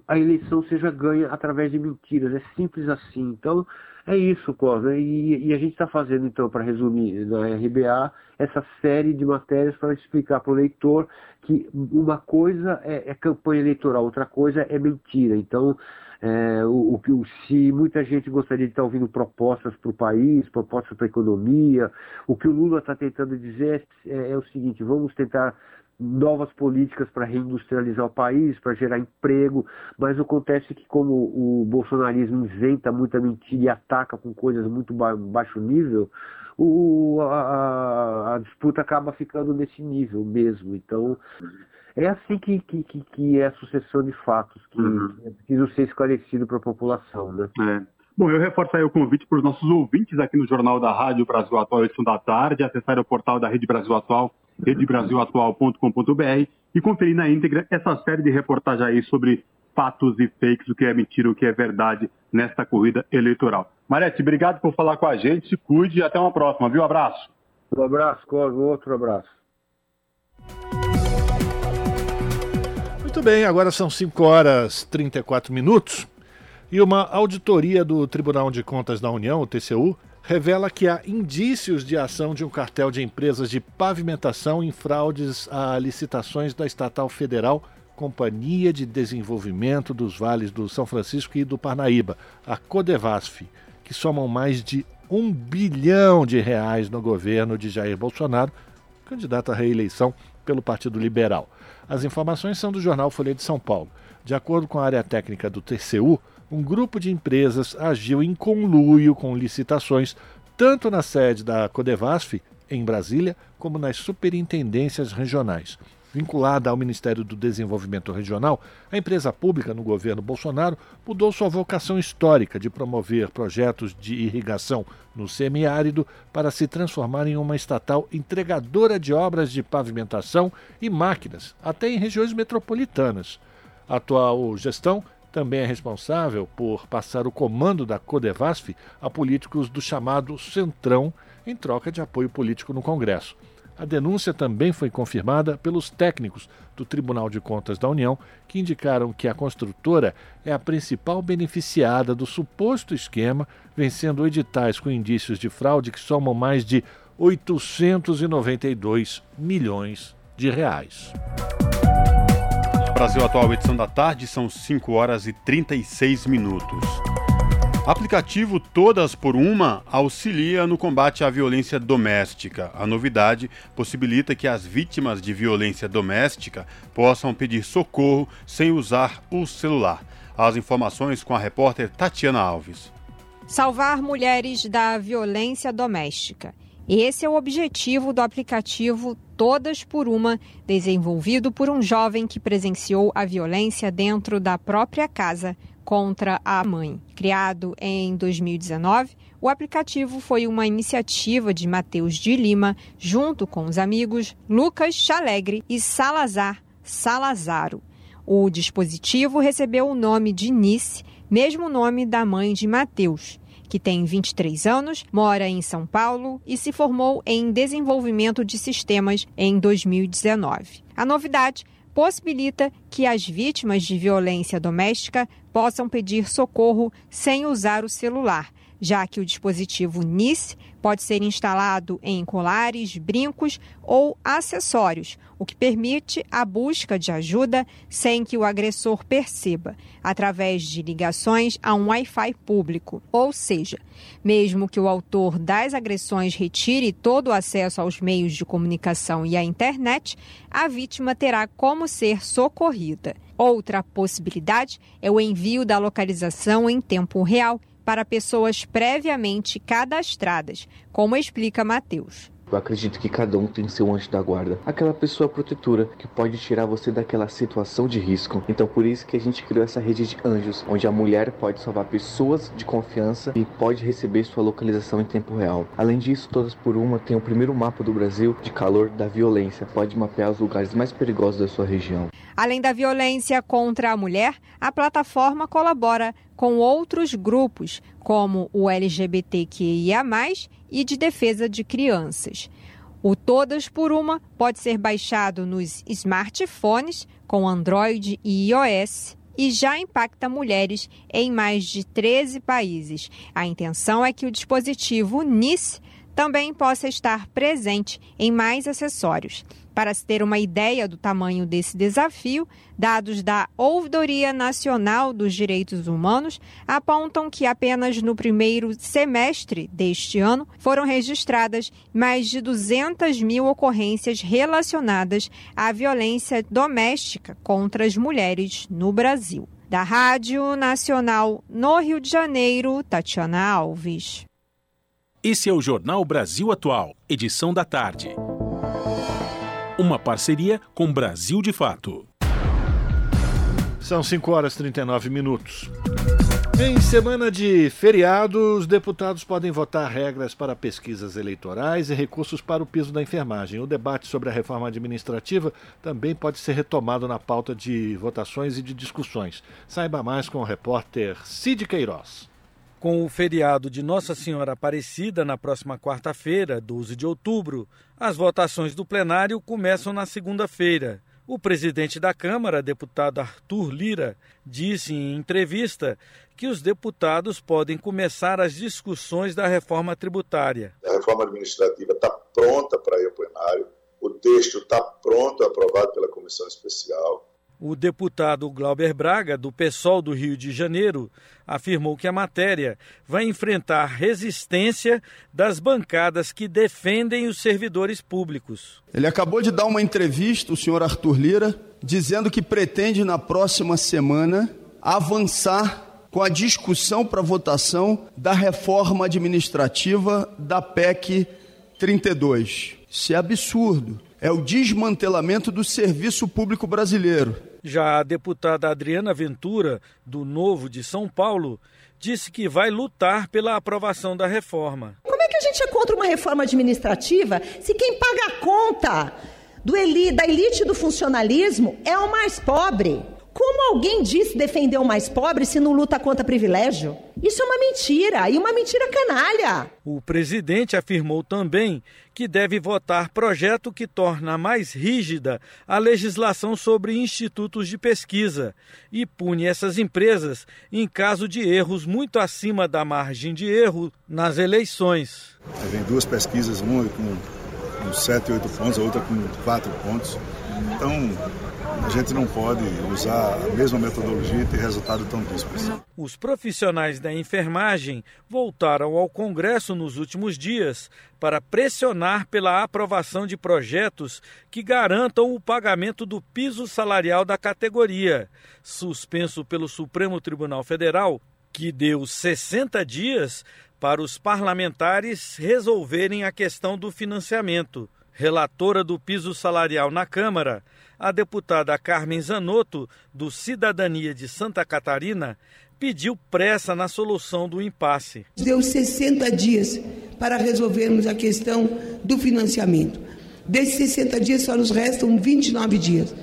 [SPEAKER 16] a eleição seja ganha através de mentiras. É simples assim. Então, é isso, Cosme. E, e a gente está fazendo, então, para resumir, na RBA, essa série de matérias para explicar para o leitor que uma coisa é, é, campanha eleitoral, outra coisa é mentira. Então, é, o, o, se muita gente gostaria de estar ouvindo propostas para o país, propostas para a economia, o que o Lula está tentando dizer é, é o seguinte: vamos tentar novas políticas para reindustrializar o país, para gerar emprego, mas acontece que como o bolsonarismo inventa muita mentira e ataca com coisas muito ba baixo nível, o, a, a, disputa acaba ficando nesse nível mesmo. Então é assim que, que, que é a sucessão de fatos que uhum. é preciso ser esclarecido para a população, né?
[SPEAKER 3] É. Bom, eu reforço aí o convite para os nossos ouvintes aqui no Jornal da Rádio Brasil Atual, edição da tarde, acessar o portal da Rede Brasil Atual, redebrasilatual.com.br e conferir na íntegra essa série de reportagens aí sobre fatos e fakes, o que é mentira, o que é verdade nesta corrida eleitoral. Marete, obrigado por falar com a gente, se cuide e até uma próxima, viu? Abraço.
[SPEAKER 16] Um abraço, Cosmo, outro abraço.
[SPEAKER 1] Muito bem, agora são 5 horas e 34 minutos. E uma auditoria do Tribunal de Contas da União, o TCU, revela que há indícios de ação de um cartel de empresas de pavimentação em fraudes a licitações da estatal federal Companhia de Desenvolvimento dos Vales do São Francisco e do Parnaíba, a Codevasf, que somam mais de um bilhão de reais no governo de Jair Bolsonaro, candidato à reeleição pelo Partido Liberal. As informações são do jornal Folha de São Paulo. De acordo com a área técnica do TCU, um grupo de empresas agiu em conluio com licitações tanto na sede da Codevasf, em Brasília, como nas superintendências regionais. Vinculada ao Ministério do Desenvolvimento Regional, a empresa pública no governo Bolsonaro mudou sua vocação histórica de promover projetos de irrigação no semiárido para se transformar em uma estatal entregadora de obras de pavimentação e máquinas, até em regiões metropolitanas. A atual gestão também é responsável por passar o comando da Codevasf a políticos do chamado Centrão em troca de apoio político no Congresso. A denúncia também foi confirmada pelos técnicos do Tribunal de Contas da União, que indicaram que a construtora é a principal beneficiada do suposto esquema, vencendo editais com indícios de fraude que somam mais de 892 milhões de reais.
[SPEAKER 3] Brasil Atual, edição da tarde, são 5 horas e 36 minutos. Aplicativo Todas por Uma auxilia no combate à violência doméstica. A novidade possibilita que as vítimas de violência doméstica possam pedir socorro sem usar o celular. As informações com a repórter Tatiana Alves.
[SPEAKER 17] Salvar mulheres da violência doméstica. Esse é o objetivo do aplicativo Todas por Uma, desenvolvido por um jovem que presenciou a violência dentro da própria casa contra a mãe. Criado em 2019, o aplicativo foi uma iniciativa de Matheus de Lima, junto com os amigos Lucas Chalegre e Salazar Salazaro. O dispositivo recebeu o nome de Nice, mesmo nome da mãe de Matheus que tem 23 anos, mora em São Paulo e se formou em desenvolvimento de sistemas em 2019. A novidade possibilita que as vítimas de violência doméstica possam pedir socorro sem usar o celular, já que o dispositivo NIS pode ser instalado em colares, brincos ou acessórios, o que permite a busca de ajuda sem que o agressor perceba, através de ligações a um Wi-Fi público. Ou seja, mesmo que o autor das agressões retire todo o acesso aos meios de comunicação e à internet, a vítima terá como ser socorrida. Outra possibilidade é o envio da localização em tempo real para pessoas previamente cadastradas, como explica Matheus.
[SPEAKER 18] Eu acredito que cada um tem seu anjo da guarda, aquela pessoa protetora que pode tirar você daquela situação de risco. Então por isso que a gente criou essa rede de anjos, onde a mulher pode salvar pessoas de confiança e pode receber sua localização em tempo real. Além disso, todas por uma tem o primeiro mapa do Brasil de calor da violência, pode mapear os lugares mais perigosos da sua região.
[SPEAKER 17] Além da violência contra a mulher, a plataforma colabora com outros grupos, como o LGBTQIA, e de defesa de crianças. O Todas por Uma pode ser baixado nos smartphones com Android e iOS e já impacta mulheres em mais de 13 países. A intenção é que o dispositivo NIS também possa estar presente em mais acessórios. Para se ter uma ideia do tamanho desse desafio, dados da Ouvidoria Nacional dos Direitos Humanos apontam que apenas no primeiro semestre deste ano foram registradas mais de 200 mil ocorrências relacionadas à violência doméstica contra as mulheres no Brasil. Da Rádio Nacional no Rio de Janeiro, Tatiana Alves.
[SPEAKER 2] Esse é o Jornal Brasil Atual, edição da tarde. Uma parceria com Brasil de Fato.
[SPEAKER 1] São 5 horas e 39 minutos. Em semana de feriado, os deputados podem votar regras para pesquisas eleitorais e recursos para o piso da enfermagem. O debate sobre a reforma administrativa também pode ser retomado na pauta de votações e de discussões. Saiba mais com o repórter Cid Queiroz.
[SPEAKER 19] Com o feriado de Nossa Senhora Aparecida na próxima quarta-feira, 12 de outubro, as votações do plenário começam na segunda-feira. O presidente da Câmara, deputado Arthur Lira, disse em entrevista que os deputados podem começar as discussões da reforma tributária.
[SPEAKER 20] A reforma administrativa está pronta para ir ao plenário, o texto está pronto, aprovado pela comissão especial.
[SPEAKER 19] O deputado Glauber Braga, do PSOL do Rio de Janeiro, afirmou que a matéria vai enfrentar resistência das bancadas que defendem os servidores públicos.
[SPEAKER 21] Ele acabou de dar uma entrevista, o senhor Arthur Lira, dizendo que pretende na próxima semana avançar com a discussão para votação da reforma administrativa da PEC 32. Isso é absurdo é o desmantelamento do serviço público brasileiro.
[SPEAKER 19] Já a deputada Adriana Ventura, do Novo de São Paulo, disse que vai lutar pela aprovação da reforma.
[SPEAKER 22] Como é que a gente é contra uma reforma administrativa se quem paga a conta do eli, da elite do funcionalismo é o mais pobre? Como alguém disse defender o mais pobre se não luta contra privilégio? Isso é uma mentira, e uma mentira canalha.
[SPEAKER 19] O presidente afirmou também que deve votar projeto que torna mais rígida a legislação sobre institutos de pesquisa e pune essas empresas em caso de erros muito acima da margem de erro nas eleições.
[SPEAKER 23] Vem duas pesquisas, uma com, com 7, 8 pontos, a outra com 4 pontos. Então, a gente não pode usar a mesma metodologia e ter resultado tão díspares.
[SPEAKER 19] Os profissionais da enfermagem voltaram ao Congresso nos últimos dias para pressionar pela aprovação de projetos que garantam o pagamento do piso salarial da categoria, suspenso pelo Supremo Tribunal Federal, que deu 60 dias para os parlamentares resolverem a questão do financiamento. Relatora do piso salarial na Câmara, a deputada Carmen Zanotto, do Cidadania de Santa Catarina, pediu pressa na solução do impasse.
[SPEAKER 24] Deu 60 dias para resolvermos a questão do financiamento. Desses 60 dias só nos restam 29 dias.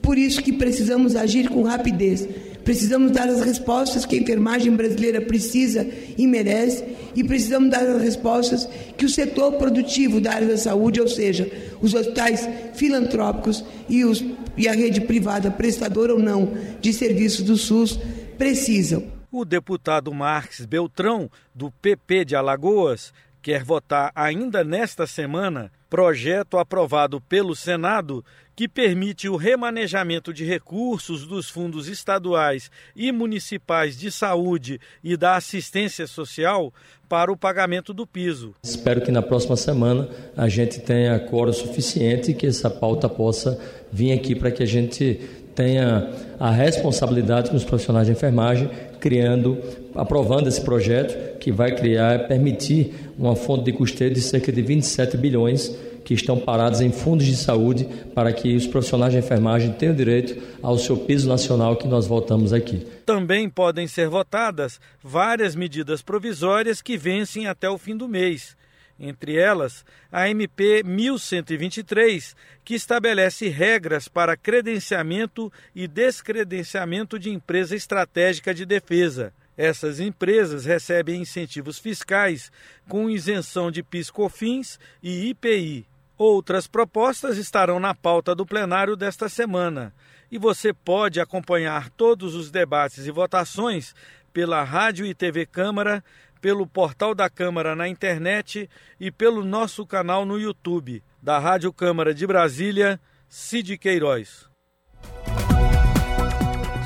[SPEAKER 24] Por isso que precisamos agir com rapidez Precisamos dar as respostas que a enfermagem brasileira precisa e merece e precisamos dar as respostas que o setor produtivo da área da saúde, ou seja, os hospitais filantrópicos e, os, e a rede privada, prestadora ou não de serviços do SUS, precisam.
[SPEAKER 19] O deputado Marques Beltrão, do PP de Alagoas, quer votar ainda nesta semana projeto aprovado pelo Senado que permite o remanejamento de recursos dos fundos estaduais e municipais de saúde e da assistência social para o pagamento do piso.
[SPEAKER 25] Espero que na próxima semana a gente tenha coro suficiente e que essa pauta possa vir aqui para que a gente tenha a responsabilidade com os profissionais de enfermagem, criando, aprovando esse projeto que vai criar, permitir uma fonte de custeio de cerca de 27 bilhões que estão parados em fundos de saúde para que os profissionais de enfermagem tenham direito ao seu piso nacional que nós voltamos aqui.
[SPEAKER 19] Também podem ser votadas várias medidas provisórias que vencem até o fim do mês. Entre elas, a MP 1123, que estabelece regras para credenciamento e descredenciamento de empresa estratégica de defesa. Essas empresas recebem incentivos fiscais com isenção de PIS/COFINS e IPI. Outras propostas estarão na pauta do plenário desta semana e você pode acompanhar todos os debates e votações pela Rádio e TV Câmara, pelo portal da Câmara na internet e pelo nosso canal no YouTube. Da Rádio Câmara de Brasília, Cid Queiroz.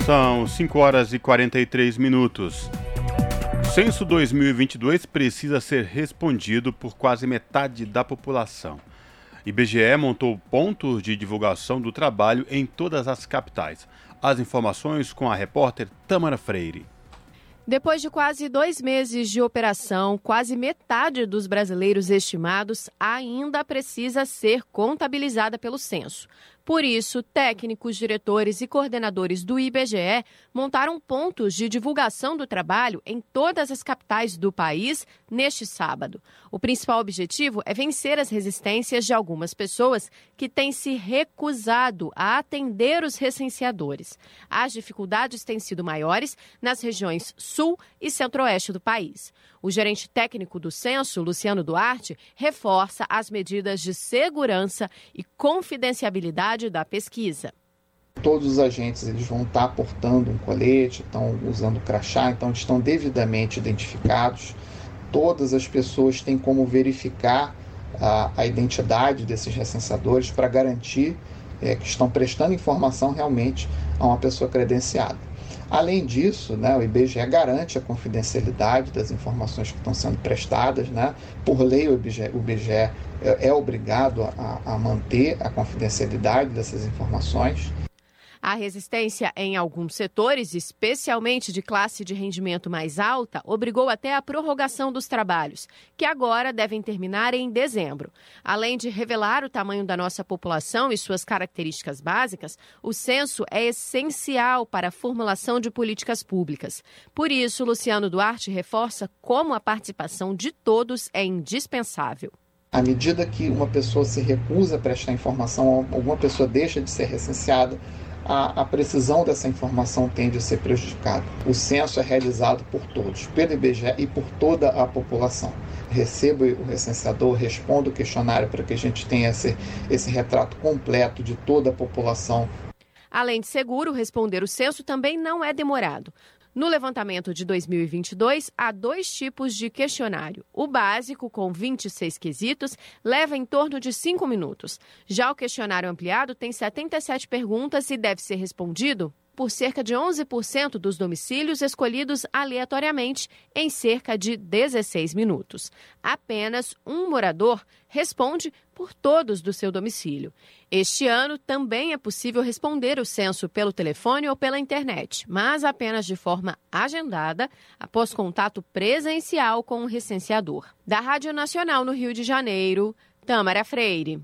[SPEAKER 3] São 5 horas e 43 minutos. Censo 2022 precisa ser respondido por quase metade da população. IBGE montou pontos de divulgação do trabalho em todas as capitais. As informações com a repórter Tamara Freire.
[SPEAKER 26] Depois de quase dois meses de operação, quase metade dos brasileiros estimados ainda precisa ser contabilizada pelo censo. Por isso, técnicos, diretores e coordenadores do IBGE montaram pontos de divulgação do trabalho em todas as capitais do país neste sábado. O principal objetivo é vencer as resistências de algumas pessoas que têm se recusado a atender os recenseadores. As dificuldades têm sido maiores nas regiões sul e centro-oeste do país. O gerente técnico do censo, Luciano Duarte, reforça as medidas de segurança e confidencialidade da pesquisa.
[SPEAKER 27] todos os agentes eles vão estar portando um colete, estão usando crachá, então estão devidamente identificados. Todas as pessoas têm como verificar a, a identidade desses recenseadores para garantir é, que estão prestando informação realmente a uma pessoa credenciada. Além disso, né, o IBGE garante a confidencialidade das informações que estão sendo prestadas. Né? Por lei, o IBGE, o IBGE é, é obrigado a, a manter a confidencialidade dessas informações.
[SPEAKER 26] A resistência em alguns setores, especialmente de classe de rendimento mais alta, obrigou até a prorrogação dos trabalhos, que agora devem terminar em dezembro. Além de revelar o tamanho da nossa população e suas características básicas, o censo é essencial para a formulação de políticas públicas. Por isso, Luciano Duarte reforça como a participação de todos é indispensável.
[SPEAKER 27] À medida que uma pessoa se recusa a prestar informação, alguma pessoa deixa de ser recenseada, a, a, precisão dessa informação tende a ser prejudicada. O censo é realizado por todos, pelo IBGE e por toda a população. Recebo o recenseador, respondo o questionário para que a gente tenha esse, esse retrato completo de toda a população.
[SPEAKER 26] Além de seguro, responder o censo também não é demorado. No levantamento de 2022, há dois tipos de questionário. O básico, com 26 quesitos, leva em torno de 5 minutos. Já o questionário ampliado tem 77 perguntas e deve ser respondido por cerca de 11% dos domicílios escolhidos aleatoriamente em cerca de 16 minutos. Apenas um morador responde por todos do seu domicílio. Este ano também é possível responder o censo pelo telefone ou pela internet, mas apenas de forma agendada, após contato presencial com o recenseador. Da Rádio Nacional no Rio de Janeiro, Tâmara Freire.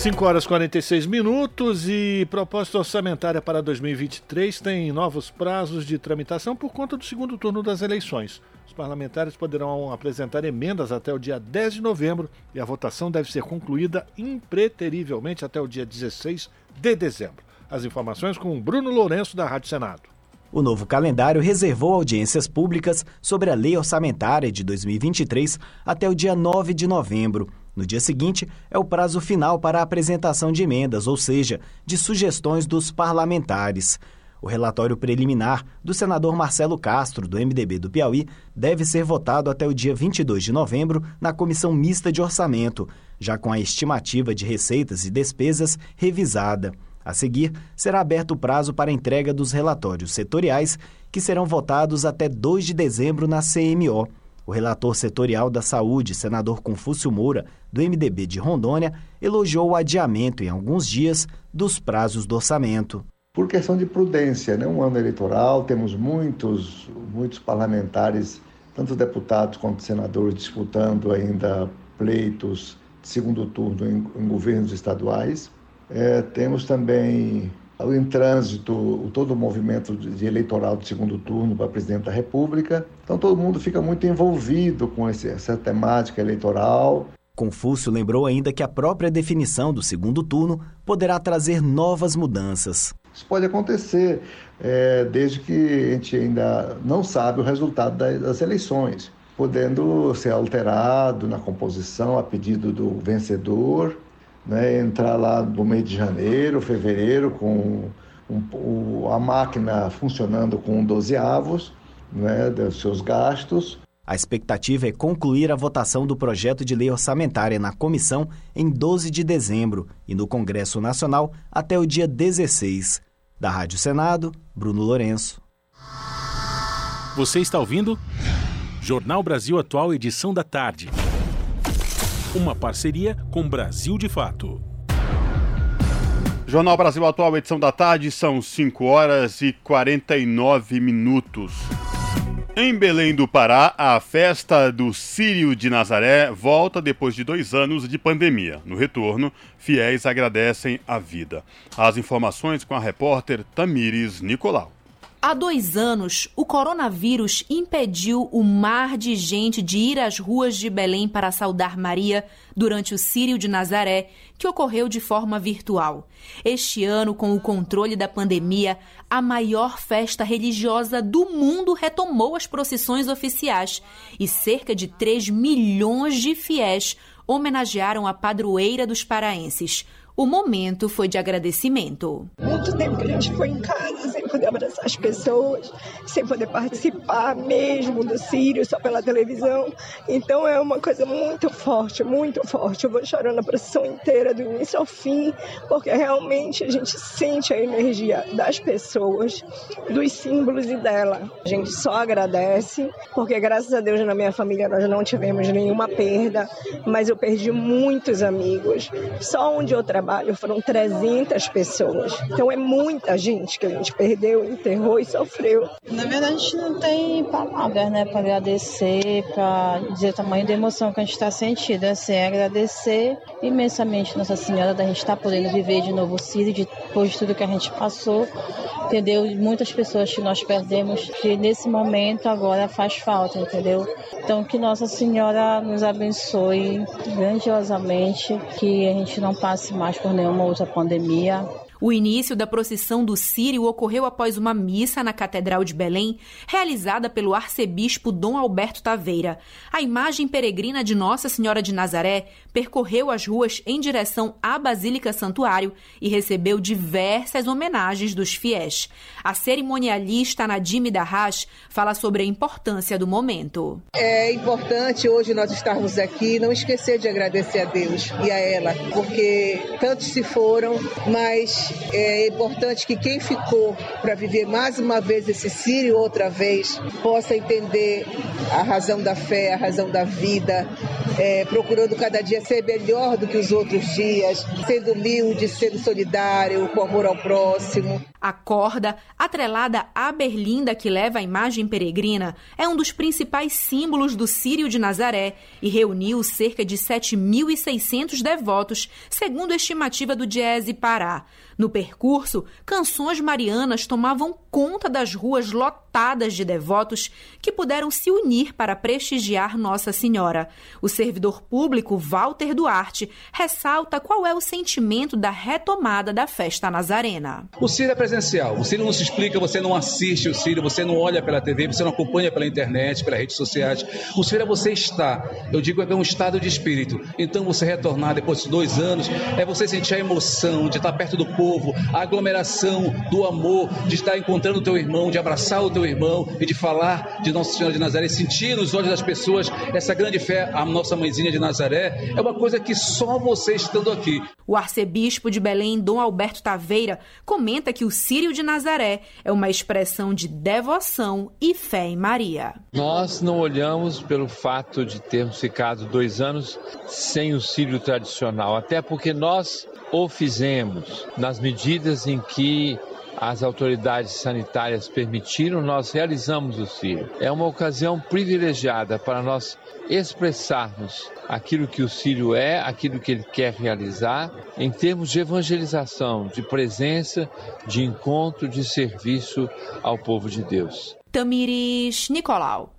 [SPEAKER 1] 5 horas e 46 minutos e proposta orçamentária para 2023 tem novos prazos de tramitação por conta do segundo turno das eleições. Os parlamentares poderão apresentar emendas até o dia 10 de novembro e a votação deve ser concluída impreterivelmente até o dia 16 de dezembro. As informações com Bruno Lourenço, da Rádio Senado.
[SPEAKER 28] O novo calendário reservou audiências públicas sobre a lei orçamentária de 2023 até o dia 9 de novembro. No dia seguinte, é o prazo final para a apresentação de emendas, ou seja, de sugestões dos parlamentares. O relatório preliminar do senador Marcelo Castro, do MDB do Piauí, deve ser votado até o dia 22 de novembro na Comissão Mista de Orçamento, já com a estimativa de receitas e despesas revisada. A seguir, será aberto o prazo para a entrega dos relatórios setoriais, que serão votados até 2 de dezembro na CMO. O relator setorial da Saúde, senador Confúcio Moura, do MDB de Rondônia, elogiou o adiamento em alguns dias dos prazos do orçamento.
[SPEAKER 29] Por questão de prudência, né? um ano eleitoral, temos muitos, muitos parlamentares, tanto deputados quanto senadores, disputando ainda pleitos de segundo turno em, em governos estaduais. É, temos também em trânsito todo o movimento de eleitoral de segundo turno para presidente da República. Então todo mundo fica muito envolvido com esse, essa temática eleitoral.
[SPEAKER 28] Confúcio lembrou ainda que a própria definição do segundo turno poderá trazer novas mudanças.
[SPEAKER 29] Isso pode acontecer é, desde que a gente ainda não sabe o resultado das eleições, podendo ser alterado na composição a pedido do vencedor né, entrar lá no mês de janeiro, fevereiro, com um, a máquina funcionando com 12 avos né, dos seus gastos.
[SPEAKER 28] A expectativa é concluir a votação do projeto de lei orçamentária na comissão em 12 de dezembro e no Congresso Nacional até o dia 16. Da Rádio Senado, Bruno Lourenço.
[SPEAKER 2] Você está ouvindo? Jornal Brasil Atual, edição da tarde. Uma parceria com Brasil de Fato.
[SPEAKER 3] Jornal Brasil Atual, edição da tarde, são 5 horas e 49 minutos. Em Belém do Pará, a festa do Sírio de Nazaré volta depois de dois anos de pandemia. No retorno, fiéis agradecem a vida. As informações com a repórter Tamires Nicolau.
[SPEAKER 30] Há dois anos, o coronavírus impediu o mar de gente de ir às ruas de Belém para saudar Maria durante o Sírio de Nazaré, que ocorreu de forma virtual. Este ano, com o controle da pandemia, a maior festa religiosa do mundo retomou as procissões oficiais e cerca de 3 milhões de fiéis homenagearam a padroeira dos paraenses. O momento foi de agradecimento.
[SPEAKER 29] Muito tempo que a gente foi em casa sem poder abraçar as pessoas, sem poder participar mesmo do Sírio só pela televisão. Então é uma coisa muito forte, muito forte. Eu vou chorando a procissão inteira, do início ao fim, porque realmente a gente sente a energia das pessoas, dos símbolos e dela. A gente só agradece, porque graças a Deus na minha família nós não tivemos nenhuma perda, mas eu perdi muitos amigos. Só onde eu trabalho trabalho foram 300 pessoas. Então é muita gente que a gente perdeu, enterrou e sofreu.
[SPEAKER 31] Na verdade, a gente não tem palavras, né, para agradecer, para dizer o tamanho da emoção que a gente está sentindo. Assim, é agradecer imensamente Nossa Senhora da gente estar tá podendo viver de novo o Sírio, depois de tudo que a gente passou, entendeu? Muitas pessoas que nós perdemos, que nesse momento agora faz falta, entendeu? Então, que Nossa Senhora nos abençoe grandiosamente, que a gente não passe mais por nenhuma outra pandemia.
[SPEAKER 30] O início da procissão do Sírio ocorreu após uma missa na Catedral de Belém, realizada pelo arcebispo Dom Alberto Taveira. A imagem peregrina de Nossa Senhora de Nazaré percorreu as ruas em direção à Basílica Santuário e recebeu diversas homenagens dos fiéis. A cerimonialista Nadime Darras fala sobre a importância do momento.
[SPEAKER 24] É importante hoje nós estarmos aqui, não esquecer de agradecer a Deus e a ela, porque tantos se foram, mas é importante que quem ficou para viver mais uma vez esse Sírio outra vez possa entender a razão da fé, a razão da vida, é, procurando cada dia ser melhor do que os outros dias, sendo humilde, sendo solidário, com amor ao próximo.
[SPEAKER 30] A corda, atrelada à berlinda que leva a imagem peregrina, é um dos principais símbolos do Sírio de Nazaré e reuniu cerca de 7.600 devotos, segundo a estimativa do Diese Pará. No percurso, canções marianas tomavam conta das ruas lotadas de devotos que puderam se unir para prestigiar Nossa Senhora. O servidor público Walter Duarte ressalta qual é o sentimento da retomada da festa nazarena.
[SPEAKER 32] O é presencial. O Sírio não se explica, você não assiste o Sírio, você não olha pela TV, você não acompanha pela internet, pelas redes sociais. O Sírio é você estar. Eu digo é um estado de espírito. Então você retornar depois de dois anos, é você sentir a emoção de estar perto do povo povo, a aglomeração do amor, de estar encontrando o teu irmão, de abraçar o teu irmão e de falar de Nossa Senhora de Nazaré, sentir nos olhos das pessoas essa grande fé, a nossa mãezinha de Nazaré, é uma coisa que só você estando aqui.
[SPEAKER 30] O arcebispo de Belém, Dom Alberto Taveira, comenta que o Sírio de Nazaré é uma expressão de devoção e fé em Maria.
[SPEAKER 33] Nós não olhamos pelo fato de termos ficado dois anos sem o Sírio tradicional, até porque nós o fizemos nas medidas em que as autoridades sanitárias permitiram, nós realizamos o Sírio. É uma ocasião privilegiada para nós expressarmos aquilo que o Sírio é, aquilo que ele quer realizar, em termos de evangelização, de presença, de encontro, de serviço ao povo de Deus.
[SPEAKER 30] Tamires Nicolau.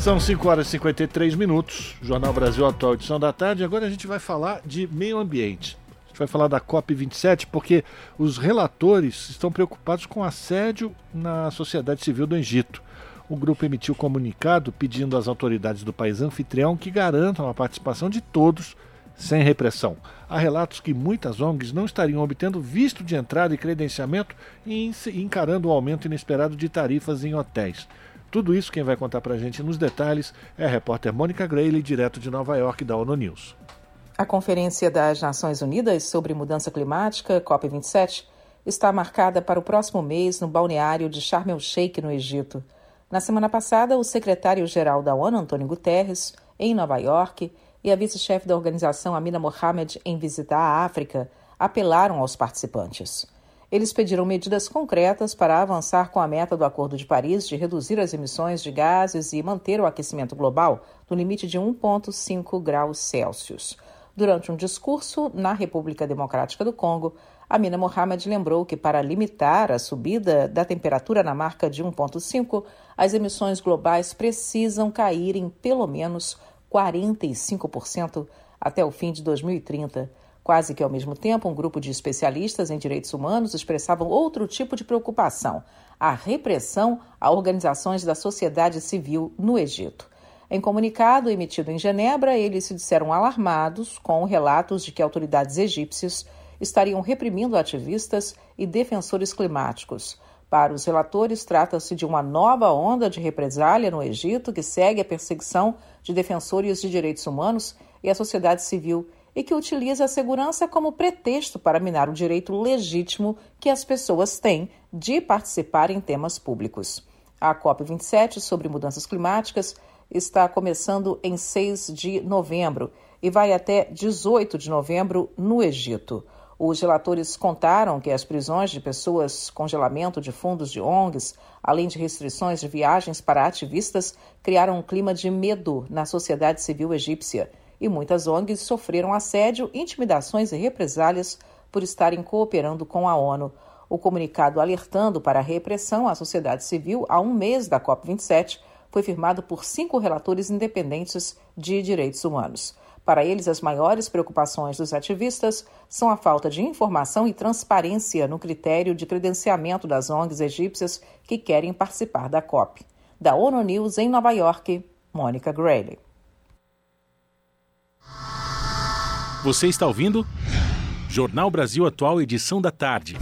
[SPEAKER 1] São 5 horas e 53 minutos, Jornal Brasil Atual, edição da tarde. Agora a gente vai falar de meio ambiente. Gente vai falar da COP27 porque os relatores estão preocupados com assédio na sociedade civil do Egito. O grupo emitiu comunicado pedindo às autoridades do país anfitrião que garantam a participação de todos sem repressão. Há relatos que muitas ONGs não estariam obtendo visto de entrada e credenciamento e encarando o aumento inesperado de tarifas em hotéis. Tudo isso quem vai contar para a gente nos detalhes é a repórter Mônica Grayley, direto de Nova York, da ONU News.
[SPEAKER 34] A Conferência das Nações Unidas sobre Mudança Climática, COP27, está marcada para o próximo mês no balneário de Sharm el-Sheikh, no Egito. Na semana passada, o secretário-geral da ONU, Antônio Guterres, em Nova York, e a vice-chefe da organização, Amina Mohamed, em visitar a África, apelaram aos participantes. Eles pediram medidas concretas para avançar com a meta do Acordo de Paris de reduzir as emissões de gases e manter o aquecimento global no limite de 1,5 graus Celsius. Durante um discurso na República Democrática do Congo, Amina Mohamed lembrou que, para limitar a subida da temperatura na marca de 1,5, as emissões globais precisam cair em pelo menos 45% até o fim de 2030 Quase que ao mesmo tempo, um grupo de especialistas em direitos humanos expressavam outro tipo de preocupação: a repressão a organizações da sociedade civil no Egito. Em comunicado emitido em Genebra, eles se disseram alarmados com relatos de que autoridades egípcias estariam reprimindo ativistas e defensores climáticos. Para os relatores, trata-se de uma nova onda de represália no Egito que segue a perseguição de defensores de direitos humanos e a sociedade civil e que utiliza a segurança como pretexto para minar o direito legítimo que as pessoas têm de participar em temas públicos. A COP27 sobre mudanças climáticas está começando em 6 de novembro e vai até 18 de novembro no Egito. Os relatores contaram que as prisões de pessoas, congelamento de fundos de ONGs, além de restrições de viagens para ativistas, criaram um clima de medo na sociedade civil egípcia e muitas ONGs sofreram assédio, intimidações e represálias por estarem cooperando com a ONU. O comunicado alertando para a repressão à sociedade civil há um mês da COP27 foi firmado por cinco relatores independentes de direitos humanos. Para eles, as maiores preocupações dos ativistas são a falta de informação e transparência no critério de credenciamento das ONGs egípcias que querem participar da COP. Da ONU News em Nova York, Mônica Grayley.
[SPEAKER 2] Você está ouvindo? Jornal Brasil Atual, edição da tarde.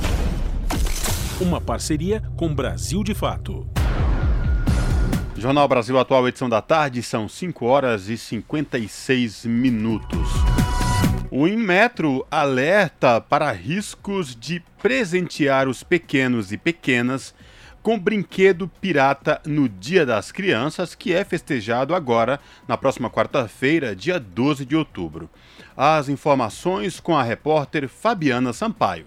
[SPEAKER 2] Uma parceria com Brasil de Fato.
[SPEAKER 3] Jornal Brasil Atual, edição da tarde, são 5 horas e 56 minutos. O Inmetro alerta para riscos de presentear os pequenos e pequenas com brinquedo pirata no Dia das Crianças, que é festejado agora, na próxima quarta-feira, dia 12 de outubro. As informações com a repórter Fabiana Sampaio.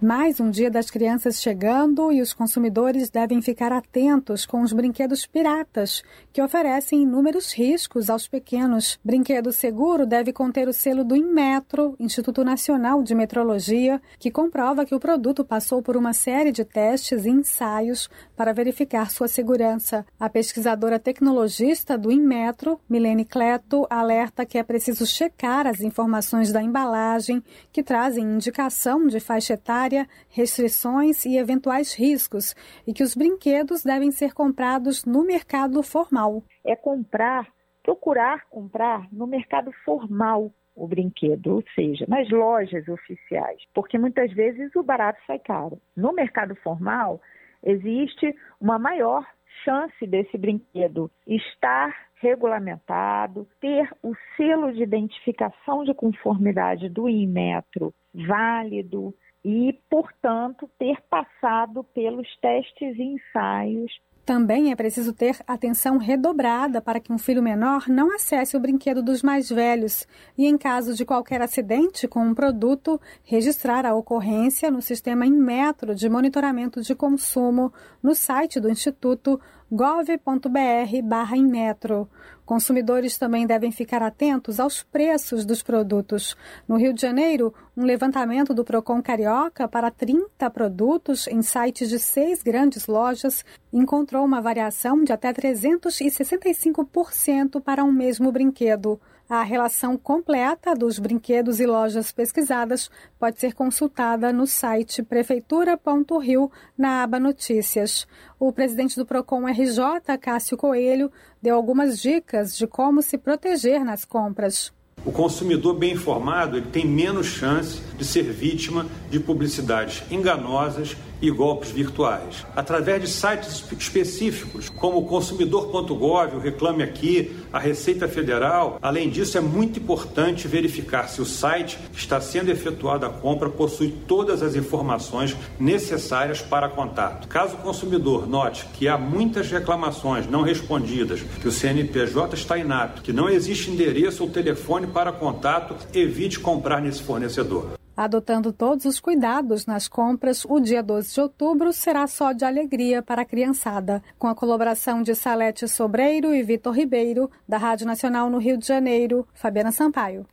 [SPEAKER 35] Mais um dia das crianças chegando e os consumidores devem ficar atentos com os brinquedos piratas, que oferecem inúmeros riscos aos pequenos. Brinquedo seguro deve conter o selo do Inmetro, Instituto Nacional de Metrologia, que comprova que o produto passou por uma série de testes e ensaios para verificar sua segurança. A pesquisadora tecnologista do Inmetro, Milene Cleto, alerta que é preciso checar as informações da embalagem, que trazem indicação de faixa etária restrições e eventuais riscos, e que os brinquedos devem ser comprados no mercado formal.
[SPEAKER 36] É comprar, procurar comprar no mercado formal o brinquedo, ou seja, nas lojas oficiais, porque muitas vezes o barato sai caro. No mercado formal, existe uma maior chance desse brinquedo estar regulamentado, ter o selo de identificação de conformidade do Inmetro válido, e, portanto, ter passado pelos testes e ensaios.
[SPEAKER 35] Também é preciso ter atenção redobrada para que um filho menor não acesse o brinquedo dos mais velhos e, em caso de qualquer acidente com um produto, registrar a ocorrência no sistema Inmetro de monitoramento de consumo no site do Instituto gov.br/inmetro. Consumidores também devem ficar atentos aos preços dos produtos. No Rio de Janeiro, um levantamento do Procon Carioca para 30 produtos em sites de seis grandes lojas encontrou uma variação de até 365% para um mesmo brinquedo. A relação completa dos brinquedos e lojas pesquisadas pode ser consultada no site prefeitura.rio na aba Notícias. O presidente do Procon RJ, Cássio Coelho, deu algumas dicas de como se proteger nas compras.
[SPEAKER 37] O consumidor bem informado ele tem menos chance de ser vítima de publicidades enganosas e golpes virtuais. Através de sites específicos, como consumidor.gov, o Reclame Aqui, a Receita Federal. Além disso, é muito importante verificar se o site que está sendo efetuada a compra possui todas as informações necessárias para contato. Caso o consumidor note que há muitas reclamações não respondidas, que o CNPJ está inapto, que não existe endereço ou telefone para contato, evite comprar nesse fornecedor.
[SPEAKER 35] Adotando todos os cuidados nas compras, o dia 12 de outubro será só de alegria para a criançada. Com a colaboração de Salete Sobreiro e Vitor Ribeiro, da Rádio Nacional no Rio de Janeiro, Fabiana Sampaio.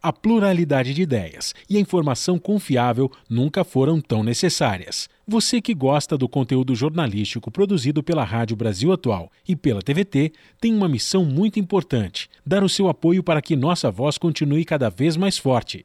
[SPEAKER 2] A pluralidade de ideias e a informação confiável nunca foram tão necessárias. Você que gosta do conteúdo jornalístico produzido pela Rádio Brasil Atual e pela TVT tem uma missão muito importante: dar o seu apoio para que nossa voz continue cada vez mais forte.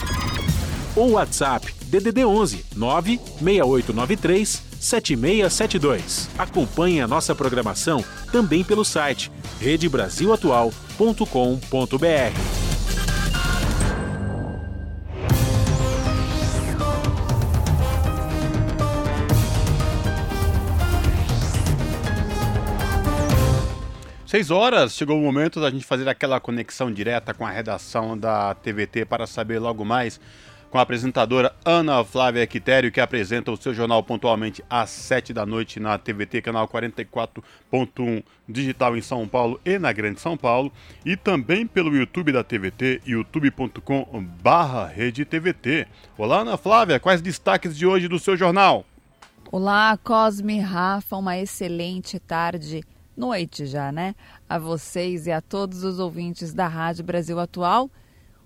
[SPEAKER 2] ou WhatsApp DDD 11 96893 7672. Acompanhe a nossa programação também pelo site redebrasilatual.com.br.
[SPEAKER 3] Seis horas, chegou o momento da gente fazer aquela conexão direta com a redação da TVT para saber logo mais com a apresentadora Ana Flávia Quitério, que apresenta o seu jornal pontualmente às 7 da noite na TVT, canal 44.1 digital em São Paulo e na Grande São Paulo, e também pelo YouTube da TVT, youtube.com barra rede TVT. Olá, Ana Flávia, quais destaques de hoje do seu jornal?
[SPEAKER 38] Olá, Cosme Rafa, uma excelente tarde noite já, né? A vocês e a todos os ouvintes da Rádio Brasil Atual.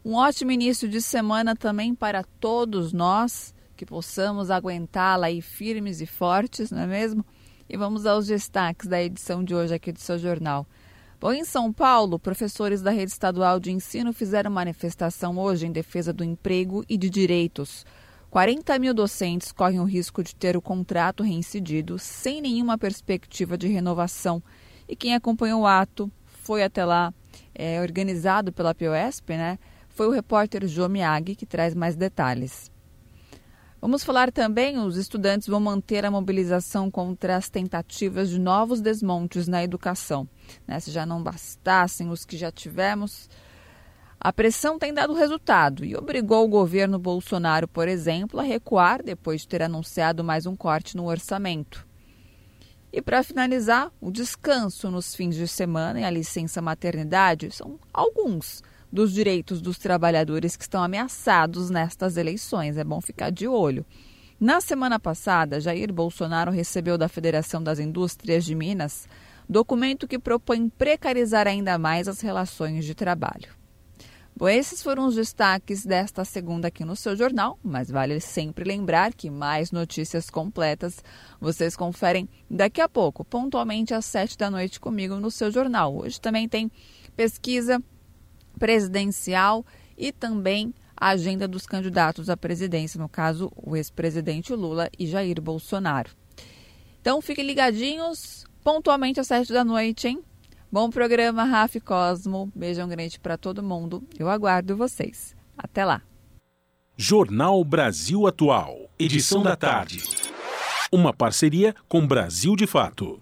[SPEAKER 38] Um ótimo início de semana também para todos nós, que possamos aguentá-la aí firmes e fortes, não é mesmo? E vamos aos destaques da edição de hoje aqui do seu jornal. Bom, em São Paulo, professores da rede estadual de ensino fizeram manifestação hoje em defesa do emprego e de direitos. 40 mil docentes correm o risco de ter o contrato reincidido sem nenhuma perspectiva de renovação e quem acompanhou o ato foi até lá, é, organizado pela POSP, né? Foi o repórter Jô que traz mais detalhes. Vamos falar também, os estudantes vão manter a mobilização contra as tentativas de novos desmontes na educação. Né? Se já não bastassem os que já tivemos, a pressão tem dado resultado e obrigou o governo Bolsonaro, por exemplo, a recuar depois de ter anunciado mais um corte no orçamento. E para finalizar, o descanso nos fins de semana e a licença maternidade são alguns dos direitos dos trabalhadores que estão ameaçados nestas eleições. É bom ficar de olho. Na semana passada, Jair Bolsonaro recebeu da Federação das Indústrias de Minas documento que propõe precarizar ainda mais as relações de trabalho. Bom, esses foram os destaques desta segunda aqui no seu jornal, mas vale sempre lembrar que mais notícias completas vocês conferem daqui a pouco, pontualmente às sete da noite comigo no seu jornal. Hoje também tem pesquisa presidencial e também a agenda dos candidatos à presidência, no caso, o ex-presidente Lula e Jair Bolsonaro. Então fiquem ligadinhos, pontualmente às sete da noite, hein? Bom programa, Rafa Cosmo. Beijão grande para todo mundo. Eu aguardo vocês. Até lá.
[SPEAKER 2] Jornal Brasil Atual, edição da tarde. Uma parceria com Brasil de Fato.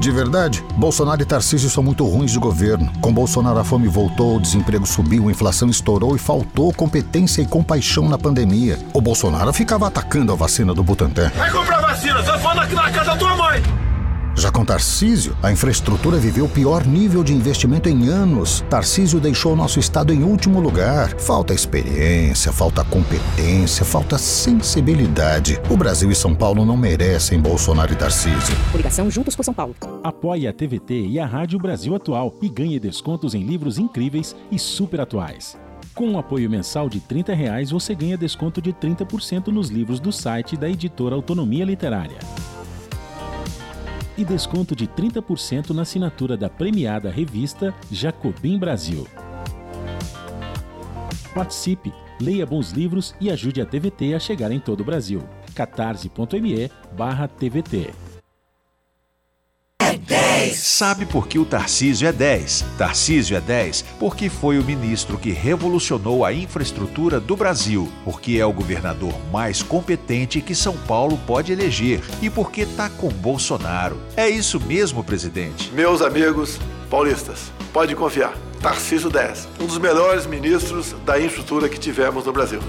[SPEAKER 39] De verdade, Bolsonaro e Tarcísio são muito ruins de governo. Com Bolsonaro a fome voltou, o desemprego subiu, a inflação estourou e faltou competência e compaixão na pandemia. O Bolsonaro ficava atacando a vacina do Butantan.
[SPEAKER 40] Vai comprar vacina, só fala aqui na casa da tua mãe.
[SPEAKER 39] Já com Tarcísio, a infraestrutura viveu o pior nível de investimento em anos. Tarcísio deixou nosso estado em último lugar. Falta experiência, falta competência, falta sensibilidade. O Brasil e São Paulo não merecem Bolsonaro e Tarcísio.
[SPEAKER 38] Coligação Juntos por São Paulo.
[SPEAKER 2] Apoie a TVT e a Rádio Brasil Atual e ganhe descontos em livros incríveis e super atuais. Com um apoio mensal de 30 reais, você ganha desconto de 30% nos livros do site da editora Autonomia Literária. E desconto de 30% na assinatura da premiada revista Jacobim Brasil. Participe, leia bons livros e ajude a TVT a chegar em todo o Brasil. catarse.me TVT.
[SPEAKER 41] É 10. Sabe por que o Tarcísio é 10? Tarcísio é 10 porque foi o ministro que revolucionou a infraestrutura do Brasil, porque é o governador mais competente que São Paulo pode eleger e porque tá com Bolsonaro. É isso mesmo, presidente.
[SPEAKER 42] Meus amigos paulistas, pode confiar. Tarcísio 10, um dos melhores ministros da infraestrutura que tivemos no Brasil.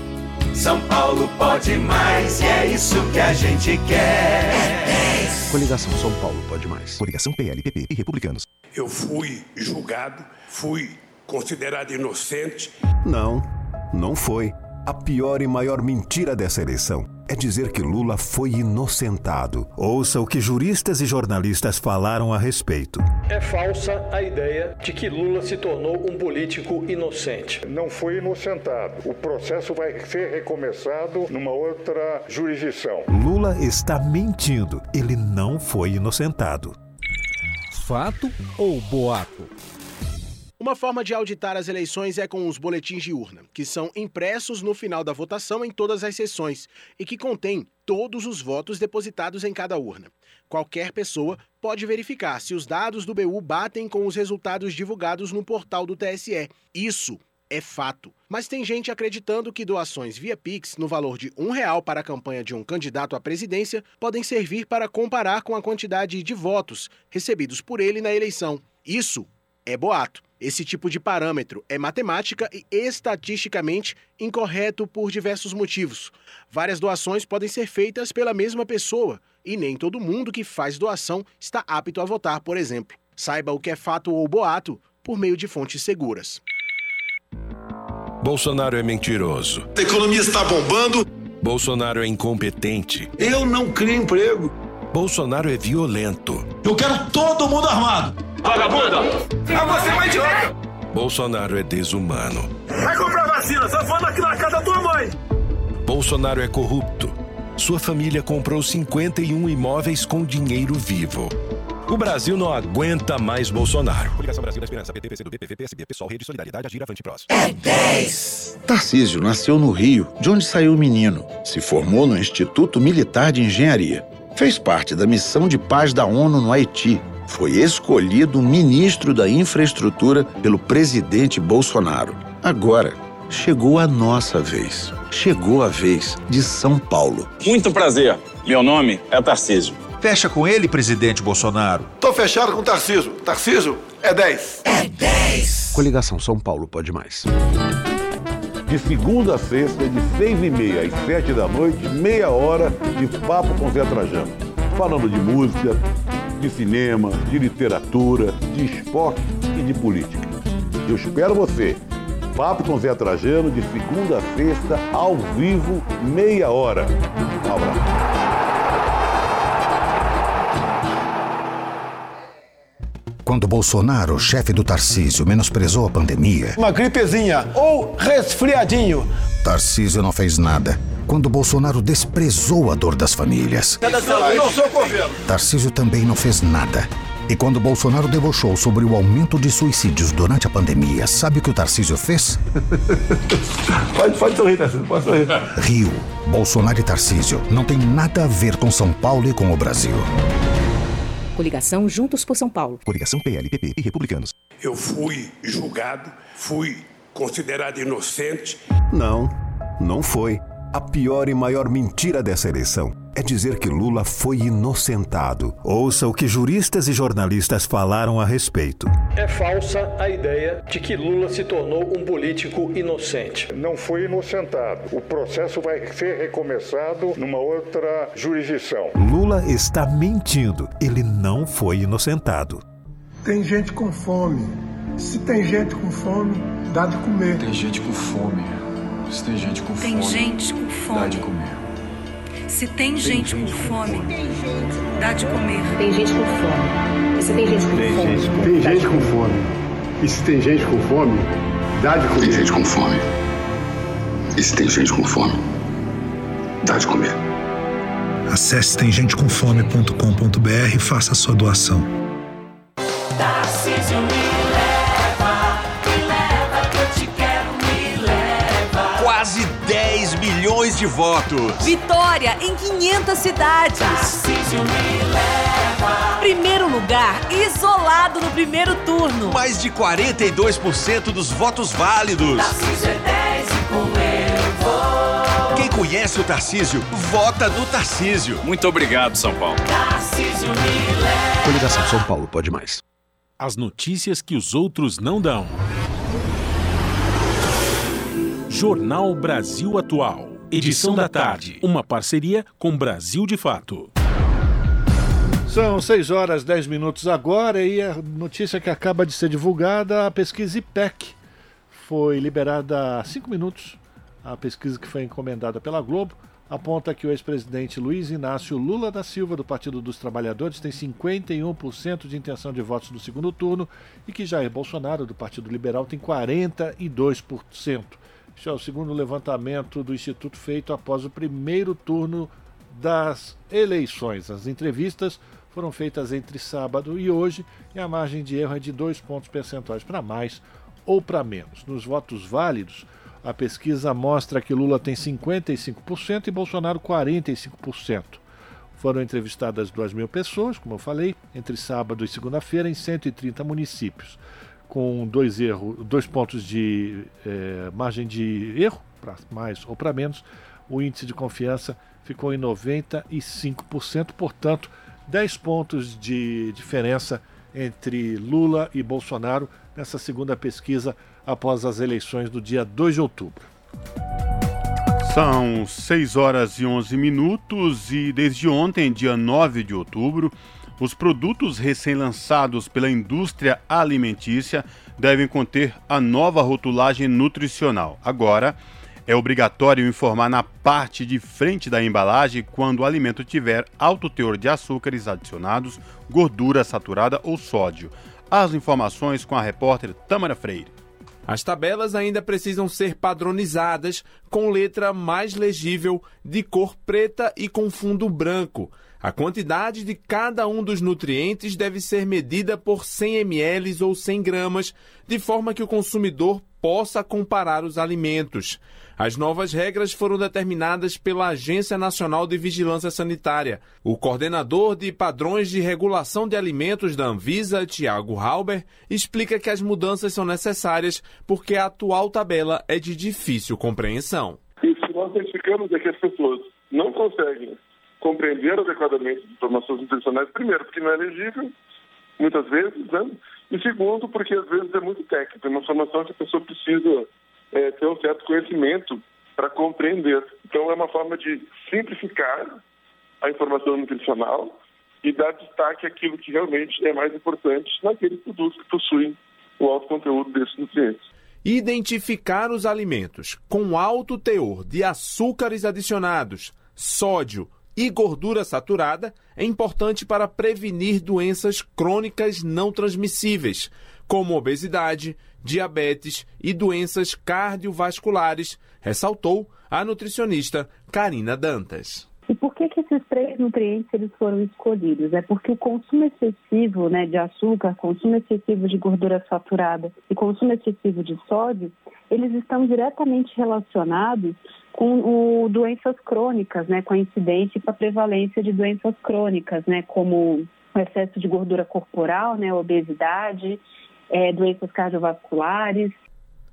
[SPEAKER 43] São Paulo pode mais e é isso que a gente quer. É 10.
[SPEAKER 44] Coligação São Paulo pode mais. Coligação PLPP e Republicanos.
[SPEAKER 45] Eu fui julgado, fui considerado inocente.
[SPEAKER 44] Não, não foi. A pior e maior mentira dessa eleição é dizer que Lula foi inocentado. Ouça o que juristas e jornalistas falaram a respeito.
[SPEAKER 46] É falsa a ideia de que Lula se tornou um político inocente.
[SPEAKER 47] Não foi inocentado. O processo vai ser recomeçado numa outra jurisdição.
[SPEAKER 44] Lula está mentindo. Ele não foi inocentado.
[SPEAKER 2] Fato ou boato?
[SPEAKER 29] Uma forma de auditar as eleições é com os boletins de urna, que são impressos no final da votação em todas as sessões e que contêm todos os votos depositados em cada urna. Qualquer pessoa pode verificar se os dados do BU batem com os resultados divulgados no portal do TSE. Isso é fato. Mas tem gente acreditando que doações via Pix, no valor de um real para a campanha de um candidato à presidência, podem servir para comparar com a quantidade de votos recebidos por ele na eleição. Isso é boato. Esse tipo de parâmetro é matemática e estatisticamente incorreto por diversos motivos. Várias doações podem ser feitas pela mesma pessoa e nem todo mundo que faz doação está apto a votar, por exemplo. Saiba o que é fato ou boato por meio de fontes seguras.
[SPEAKER 48] Bolsonaro é mentiroso.
[SPEAKER 49] A economia está bombando.
[SPEAKER 48] Bolsonaro é incompetente.
[SPEAKER 49] Eu não crio emprego.
[SPEAKER 48] Bolsonaro é violento.
[SPEAKER 49] Eu quero todo mundo armado. Vagabunda! Ah, você é uma idiota!
[SPEAKER 48] Bolsonaro é desumano.
[SPEAKER 49] Vai comprar vacina, só falta aqui na casa da tua mãe!
[SPEAKER 48] Bolsonaro é corrupto. Sua família comprou 51 imóveis com dinheiro vivo. O Brasil não aguenta mais Bolsonaro. Coligação Brasil da Esperança, PT, PCdoB, PV, PSB, PSOL, Rede Solidariedade, Agir, Avante, Prós.
[SPEAKER 43] É 10.
[SPEAKER 50] Tarcísio nasceu no Rio, de onde saiu o menino. Se formou no Instituto Militar de Engenharia. Fez parte da missão de paz da ONU no Haiti foi escolhido ministro da Infraestrutura pelo presidente Bolsonaro. Agora, chegou a nossa vez. Chegou a vez de São Paulo.
[SPEAKER 51] Muito prazer. Meu nome é Tarcísio.
[SPEAKER 41] Fecha com ele, presidente Bolsonaro.
[SPEAKER 42] Tô fechado com Tarcísio. Tarcísio é 10.
[SPEAKER 43] É 10.
[SPEAKER 44] Coligação São Paulo pode mais.
[SPEAKER 52] De segunda a sexta, de seis e meia às sete da noite, meia hora de papo com Zé Trajano. Falando de música, de cinema, de literatura, de esporte e de política. Eu espero você. Papo com Zé Trajano, de segunda a sexta, ao vivo, meia hora. Um abraço.
[SPEAKER 39] Quando Bolsonaro, chefe do Tarcísio, menosprezou a pandemia.
[SPEAKER 53] Uma gripezinha ou resfriadinho.
[SPEAKER 39] Tarcísio não fez nada quando Bolsonaro desprezou a dor das famílias. Tarcísio também não fez nada. E quando Bolsonaro debochou sobre o aumento de suicídios durante a pandemia, sabe o que o Tarcísio fez? *laughs*
[SPEAKER 53] pode, pode sorrir, Tarcísio, pode sorrir.
[SPEAKER 39] Rio, Bolsonaro e Tarcísio não tem nada a ver com São Paulo e com o Brasil.
[SPEAKER 54] Coligação Juntos por São Paulo.
[SPEAKER 44] Coligação PLPP e Republicanos.
[SPEAKER 45] Eu fui julgado, fui considerado inocente.
[SPEAKER 44] Não, não foi. A pior e maior mentira dessa eleição é dizer que Lula foi inocentado. Ouça o que juristas e jornalistas falaram a respeito.
[SPEAKER 46] É falsa a ideia de que Lula se tornou um político inocente.
[SPEAKER 47] Não foi inocentado. O processo vai ser recomeçado numa outra jurisdição.
[SPEAKER 44] Lula está mentindo. Ele não foi inocentado.
[SPEAKER 55] Tem gente com fome. Se tem gente com fome, dá de comer.
[SPEAKER 56] Tem gente com fome. Se tem gente com
[SPEAKER 57] tem
[SPEAKER 56] fome,
[SPEAKER 57] gente com fome.
[SPEAKER 56] dá de comer.
[SPEAKER 57] Se tem, tem gente, gente, com fome, dá de comer.
[SPEAKER 58] Tem gente com fome. E se tem gente com
[SPEAKER 55] tem
[SPEAKER 58] fome,
[SPEAKER 55] gente, tem gente com fome. E se tem gente com fome, dá de comer.
[SPEAKER 45] Tem gente com fome. E se tem gente com fome, dá de comer.
[SPEAKER 59] Acesse temgentecomfome.com.br e faça a sua doação.
[SPEAKER 60] Tarcísio
[SPEAKER 44] milhões de votos.
[SPEAKER 61] Vitória em 500 cidades.
[SPEAKER 60] Tarcísio me leva.
[SPEAKER 61] Primeiro lugar, isolado no primeiro turno.
[SPEAKER 44] Mais de 42% dos votos válidos.
[SPEAKER 60] Tarcísio é 10 e com ele eu vou.
[SPEAKER 44] Quem conhece o Tarcísio, vota no Tarcísio.
[SPEAKER 62] Muito obrigado, São Paulo.
[SPEAKER 60] Tarcísio me leva.
[SPEAKER 63] Coligação São Paulo, pode mais.
[SPEAKER 2] As notícias que os outros não dão. Jornal Brasil Atual. Edição da tarde. Uma parceria com Brasil de Fato.
[SPEAKER 1] São 6 horas 10 minutos agora e a notícia que acaba de ser divulgada, a pesquisa IPEC foi liberada há 5 minutos. A pesquisa que foi encomendada pela Globo aponta que o ex-presidente Luiz Inácio Lula da Silva, do Partido dos Trabalhadores, tem 51% de intenção de votos no segundo turno e que Jair Bolsonaro, do Partido Liberal, tem 42%. Este é o segundo levantamento do Instituto feito após o primeiro turno das eleições. As entrevistas foram feitas entre sábado e hoje e a margem de erro é de dois pontos percentuais para mais ou para menos. Nos votos válidos, a pesquisa mostra que Lula tem 55% e Bolsonaro 45%. Foram entrevistadas 2 mil pessoas, como eu falei, entre sábado e segunda-feira, em 130 municípios, com dois, erro, dois pontos de eh, margem de erro, para mais ou para menos. O índice de confiança ficou em 95%, portanto, 10 pontos de diferença entre Lula e Bolsonaro nessa segunda pesquisa após as eleições do dia 2 de outubro.
[SPEAKER 3] São 6 horas e 11 minutos e desde ontem, dia 9 de outubro, os produtos recém-lançados pela indústria alimentícia devem conter a nova rotulagem nutricional. Agora, é obrigatório informar na parte de frente da embalagem quando o alimento tiver alto teor de açúcares adicionados, gordura saturada ou sódio. As informações com a repórter Tamara Freire.
[SPEAKER 64] As tabelas ainda precisam ser padronizadas com letra mais legível, de cor preta e com fundo branco. A quantidade de cada um dos nutrientes deve ser medida por 100 ml ou 100 gramas, de forma que o consumidor possa comparar os alimentos. As novas regras foram determinadas pela Agência Nacional de Vigilância Sanitária. O coordenador de padrões de regulação de alimentos da Anvisa, Tiago Halber, explica que as mudanças são necessárias porque a atual tabela é de difícil compreensão.
[SPEAKER 65] E se nós identificamos é que as pessoas não conseguem compreender adequadamente as informações nutricionais, primeiro, porque não é legível, muitas vezes, né? e segundo, porque às vezes é muito técnico, é uma informação que a pessoa precisa é, ter um certo conhecimento para compreender. Então, é uma forma de simplificar a informação nutricional e dar destaque àquilo que realmente é mais importante naqueles produtos que possuem o alto conteúdo desses nutrientes.
[SPEAKER 64] Identificar os alimentos com alto teor de açúcares adicionados, sódio e gordura saturada é importante para prevenir doenças crônicas não transmissíveis, como obesidade, diabetes e doenças cardiovasculares, ressaltou a nutricionista Karina Dantas.
[SPEAKER 66] E por que, que esses três nutrientes eles foram escolhidos? É porque o consumo excessivo né, de açúcar, consumo excessivo de gordura saturada e consumo excessivo de sódio, eles estão diretamente relacionados com o, doenças crônicas, né, com a incidência e com a prevalência de doenças crônicas, né, como o excesso de gordura corporal, né, obesidade, é, doenças cardiovasculares.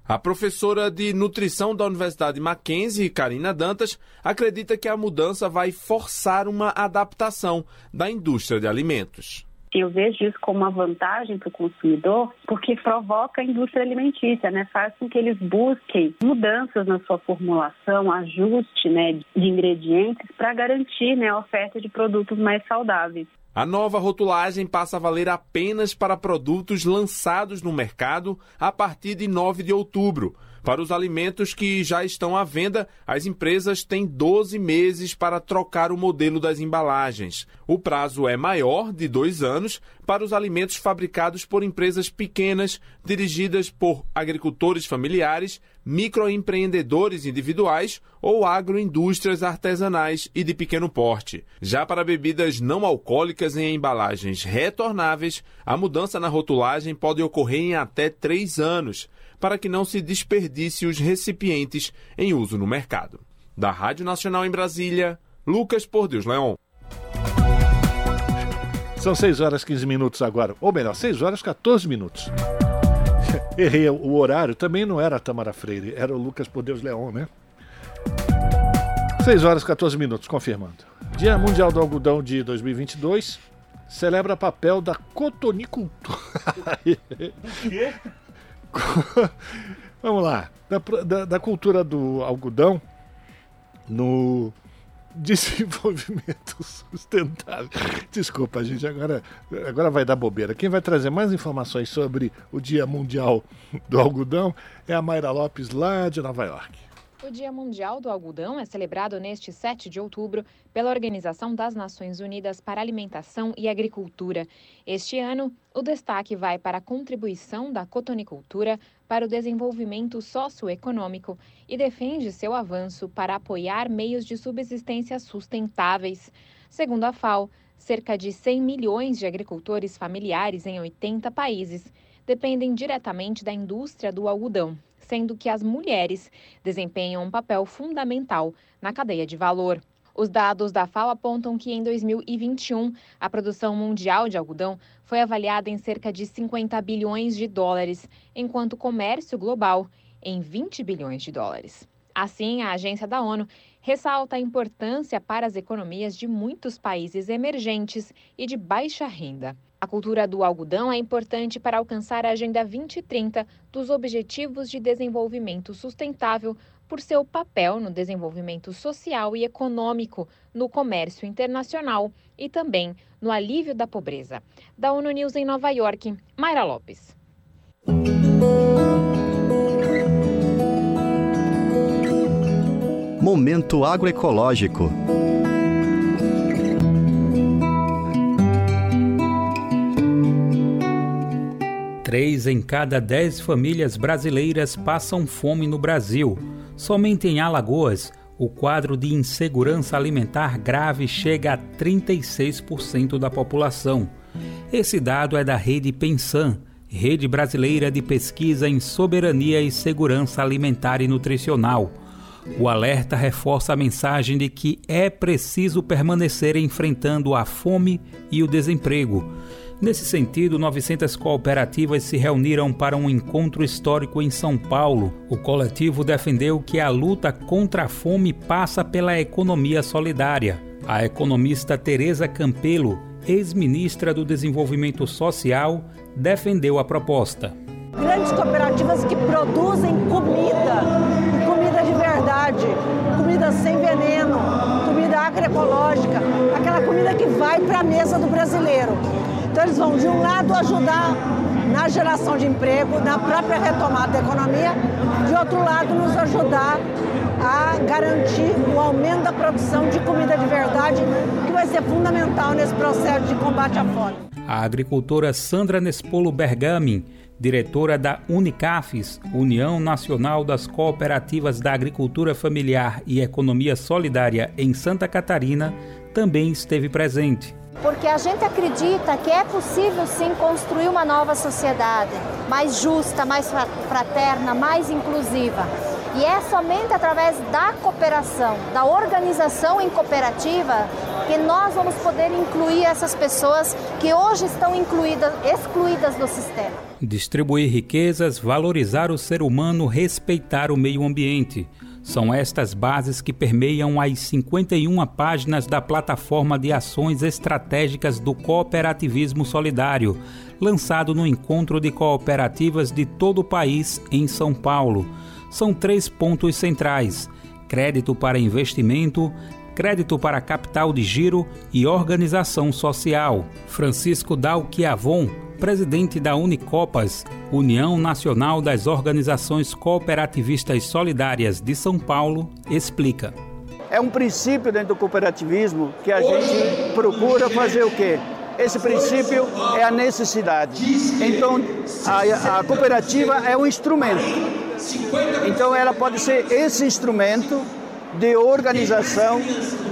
[SPEAKER 64] A professora de nutrição da Universidade Mackenzie, Karina Dantas, acredita que a mudança vai forçar uma adaptação da indústria de alimentos.
[SPEAKER 66] Eu vejo isso como uma vantagem para o consumidor, porque provoca a indústria alimentícia, né? Faz com que eles busquem mudanças na sua formulação, ajuste né, de ingredientes para garantir né, a oferta de produtos mais saudáveis.
[SPEAKER 64] A nova rotulagem passa a valer apenas para produtos lançados no mercado a partir de 9 de outubro. Para os alimentos que já estão à venda, as empresas têm 12 meses para trocar o modelo das embalagens. O prazo é maior, de dois anos, para os alimentos fabricados por empresas pequenas, dirigidas por agricultores familiares, microempreendedores individuais ou agroindústrias artesanais e de pequeno porte. Já para bebidas não alcoólicas em embalagens retornáveis, a mudança na rotulagem pode ocorrer em até três anos, para que não se desperdice os recipientes em uso no mercado. Da Rádio Nacional em Brasília, Lucas Por Deus Leão.
[SPEAKER 1] São 6 horas 15 minutos agora. Ou melhor, 6 horas 14 minutos. *laughs* Errei o horário, também não era a Tamara Freire, era o Lucas Por Deus Leão, né? 6 horas 14 minutos, confirmando. Dia Mundial do Algodão de 2022 celebra papel da cotonicultura. *laughs*
[SPEAKER 67] O quê? *laughs*
[SPEAKER 1] Vamos lá. Da, da, da, cultura do algodão no desenvolvimento *laughs* sustentável. Desculpa, gente, agora, agora vai dar bobeira. Quem vai trazer mais informações sobre o Dia Mundial do Algodão é a Mayra Lopes, lá de Nova York.
[SPEAKER 68] O Dia Mundial do Algodão é celebrado neste 7 de outubro pela Organização das Nações Unidas para Alimentação e Agricultura. Este ano, o destaque vai para a contribuição da cotonicultura para o desenvolvimento socioeconômico e defende seu avanço para apoiar meios de subsistência sustentáveis. Segundo a FAO, cerca de 100 milhões de agricultores familiares em 80 países dependem diretamente da indústria do algodão sendo que as mulheres desempenham um papel fundamental na cadeia de valor. Os dados da FAO apontam que em 2021 a produção mundial de algodão foi avaliada em cerca de 50 bilhões de dólares, enquanto o comércio global em 20 bilhões de dólares. Assim, a agência da ONU ressalta a importância para as economias de muitos países emergentes e de baixa renda. A cultura do algodão é importante para alcançar a Agenda 2030 dos Objetivos de Desenvolvimento Sustentável por seu papel no desenvolvimento social e econômico, no comércio internacional e também no alívio da pobreza. Da ONU News em Nova York, Mayra Lopes.
[SPEAKER 69] Momento agroecológico.
[SPEAKER 7] Três em cada dez famílias brasileiras passam fome no Brasil. Somente em Alagoas, o quadro de insegurança alimentar grave chega a 36% da população. Esse dado é da rede Pensan, Rede Brasileira de Pesquisa em Soberania e Segurança Alimentar e Nutricional. O alerta reforça a mensagem de que é preciso permanecer enfrentando a fome e o desemprego. Nesse sentido, 900 cooperativas se reuniram para um encontro histórico em São Paulo. O coletivo defendeu que a luta contra a fome passa pela economia solidária. A economista Tereza Campelo, ex-ministra do Desenvolvimento Social, defendeu a proposta.
[SPEAKER 70] Grandes cooperativas que produzem comida, comida de verdade, comida sem veneno, comida agroecológica, aquela comida que vai para a mesa do brasileiro. Então, eles vão, de um lado, ajudar na geração de emprego, na própria retomada da economia, de outro lado, nos ajudar a garantir o aumento da produção de comida de verdade, que vai ser fundamental nesse processo de combate à fome.
[SPEAKER 7] A agricultora Sandra Nespolo Bergamin, diretora da Unicafes, União Nacional das Cooperativas da Agricultura Familiar e Economia Solidária em Santa Catarina, também esteve presente
[SPEAKER 71] porque a gente acredita que é possível sim construir uma nova sociedade mais justa, mais fraterna, mais inclusiva. E é somente através da cooperação, da organização em cooperativa, que nós vamos poder incluir essas pessoas que hoje estão incluídas, excluídas do sistema.
[SPEAKER 7] Distribuir riquezas, valorizar o ser humano, respeitar o meio ambiente. São estas bases que permeiam as 51 páginas da Plataforma de Ações Estratégicas do Cooperativismo Solidário, lançado no encontro de cooperativas de todo o país em São Paulo. São três pontos centrais: crédito para investimento, crédito para capital de giro e organização social. Francisco Dalquiavon, presidente da Unicopas, União Nacional das Organizações Cooperativistas Solidárias de São Paulo, explica.
[SPEAKER 44] É um princípio dentro do cooperativismo que a gente procura fazer o quê? esse princípio é a necessidade. Então, a, a cooperativa é um instrumento. Então, ela pode ser esse instrumento de organização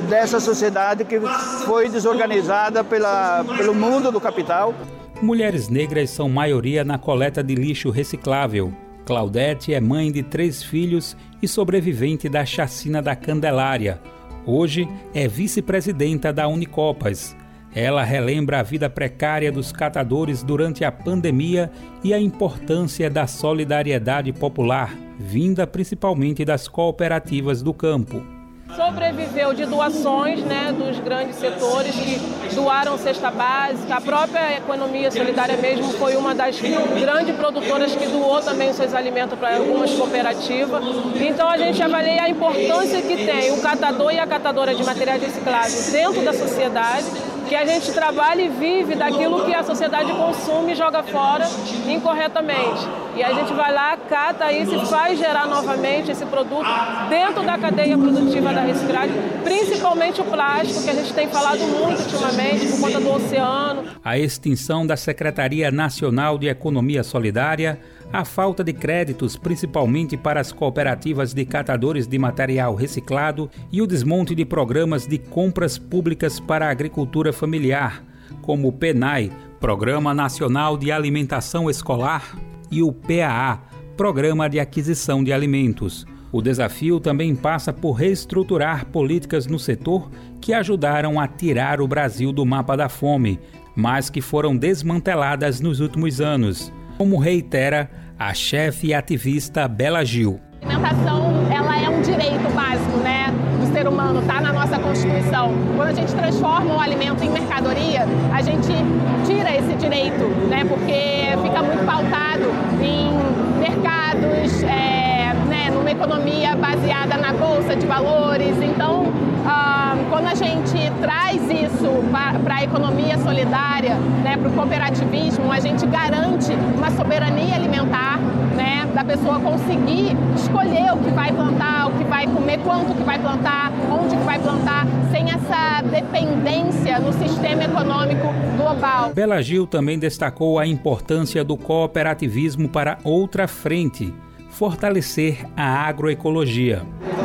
[SPEAKER 44] dessa sociedade que foi desorganizada pela, pelo mundo do capital.
[SPEAKER 7] Mulheres negras são maioria na coleta de lixo reciclável. Claudete é mãe de três filhos e sobrevivente da chacina da Candelária. Hoje é vice-presidenta da Unicopas. Ela relembra a vida precária dos catadores durante a pandemia e a importância da solidariedade popular, vinda principalmente das cooperativas do campo
[SPEAKER 72] sobreviveu de doações né, dos grandes setores que doaram cesta básica. A própria economia solidária mesmo foi uma das grandes produtoras que doou também os seus alimentos para algumas cooperativas. Então a gente avalia a importância que tem o catador e a catadora de materiais recicláveis dentro da sociedade que a gente trabalha e vive daquilo que a sociedade consome e joga fora incorretamente. E a gente vai lá, cata isso e faz gerar novamente esse produto dentro da cadeia produtiva da reciclagem, principalmente o plástico, que a gente tem falado muito ultimamente por conta do oceano.
[SPEAKER 7] A extinção da Secretaria Nacional de Economia Solidária a falta de créditos, principalmente para as cooperativas de catadores de material reciclado, e o desmonte de programas de compras públicas para a agricultura familiar, como o PENAI, Programa Nacional de Alimentação Escolar, e o PAA, Programa de Aquisição de Alimentos. O desafio também passa por reestruturar políticas no setor que ajudaram a tirar o Brasil do mapa da fome, mas que foram desmanteladas nos últimos anos, como reitera a chefe e ativista Bela Gil.
[SPEAKER 73] A alimentação ela é um direito básico né, do ser humano, está na nossa Constituição. Quando a gente transforma o alimento em mercadoria, a gente tira esse direito, né, porque fica muito pautado em mercados, é, numa economia baseada na bolsa de valores. Então, ah, quando a gente traz isso para a economia solidária, né, para o cooperativismo, a gente garante uma soberania alimentar, né, da pessoa conseguir escolher o que vai plantar, o que vai comer, quanto que vai plantar, onde que vai plantar, sem essa dependência no sistema econômico global.
[SPEAKER 7] Bela Gil também destacou a importância do cooperativismo para outra frente fortalecer a agroecologia.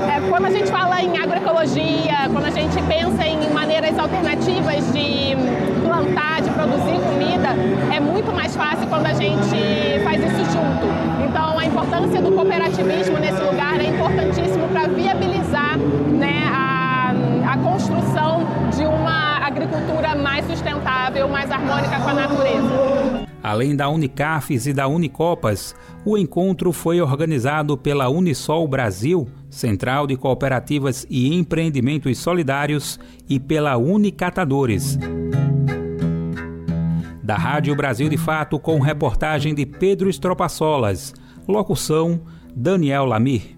[SPEAKER 73] É, quando a gente fala em agroecologia, quando a gente pensa em maneiras alternativas de plantar, de produzir comida, é muito mais fácil quando a gente faz isso junto. Então, a importância do cooperativismo nesse lugar é importantíssimo para viabilizar né, a, a construção de uma agricultura mais sustentável, mais harmônica com a natureza.
[SPEAKER 7] Além da Unicafes e da Unicopas, o encontro foi organizado pela Unisol Brasil, Central de Cooperativas e Empreendimentos Solidários, e pela Unicatadores. Da Rádio Brasil de Fato, com reportagem de Pedro Estropaçolas. Locução: Daniel Lamir.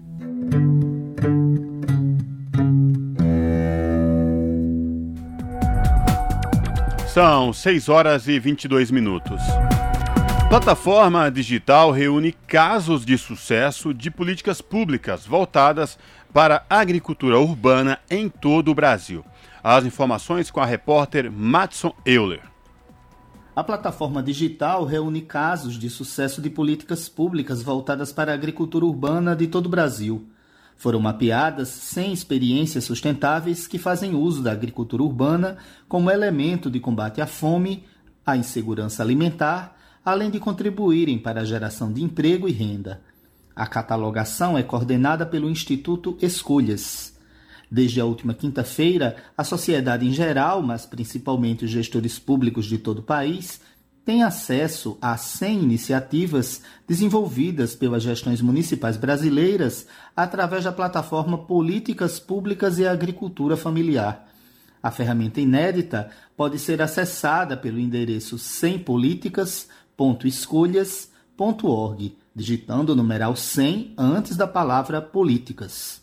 [SPEAKER 3] São 6 horas e 22 minutos. Plataforma digital reúne casos de sucesso de políticas públicas voltadas para a agricultura urbana em todo o Brasil. As informações com a repórter Matson Euler.
[SPEAKER 55] A plataforma digital reúne casos de sucesso de políticas públicas voltadas para a agricultura urbana de todo o Brasil. Foram mapeadas 100 experiências sustentáveis que fazem uso da agricultura urbana como elemento de combate à fome, à insegurança alimentar, além de contribuírem para a geração de emprego e renda. A catalogação é coordenada pelo Instituto Escolhas. Desde a última quinta-feira, a sociedade em geral, mas principalmente os gestores públicos de todo o país, tem acesso a 100 iniciativas desenvolvidas pelas gestões municipais brasileiras através da plataforma Políticas Públicas e Agricultura Familiar. A ferramenta inédita pode ser acessada pelo endereço sempoliticas.escolhas.org, digitando o numeral 100 antes da palavra políticas.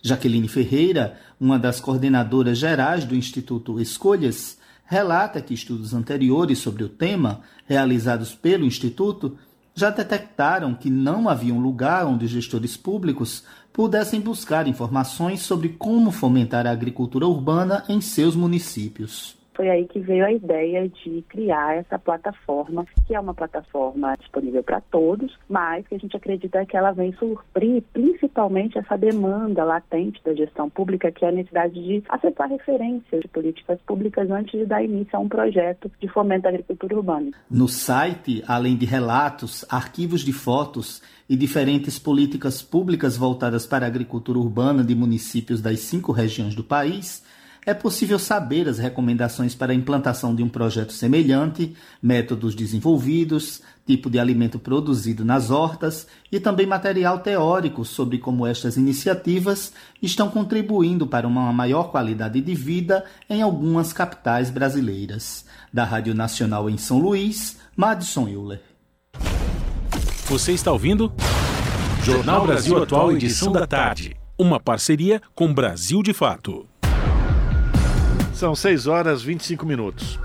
[SPEAKER 55] Jaqueline Ferreira, uma das coordenadoras gerais do Instituto Escolhas, relata que estudos anteriores sobre o tema, realizados pelo Instituto, já detectaram que não havia um lugar onde gestores públicos pudessem buscar informações sobre como fomentar a agricultura urbana em seus municípios.
[SPEAKER 66] Foi aí que veio a ideia de criar essa plataforma, que é uma plataforma disponível para todos, mas que a gente acredita que ela vem suprir principalmente essa demanda latente da gestão pública, que é a necessidade de acessar referências de políticas públicas antes de dar início a um projeto de fomento da agricultura urbana.
[SPEAKER 55] No site, além de relatos, arquivos de fotos e diferentes políticas públicas voltadas para a agricultura urbana de municípios das cinco regiões do país, é possível saber as recomendações para a implantação de um projeto semelhante, métodos desenvolvidos, tipo de alimento produzido nas hortas e também material teórico sobre como estas iniciativas estão contribuindo para uma maior qualidade de vida em algumas capitais brasileiras. Da Rádio Nacional em São Luís, Madison Euler.
[SPEAKER 2] Você está ouvindo? Jornal Brasil Atual, edição da tarde. Uma parceria com Brasil de Fato.
[SPEAKER 1] São 6 horas e 25 minutos.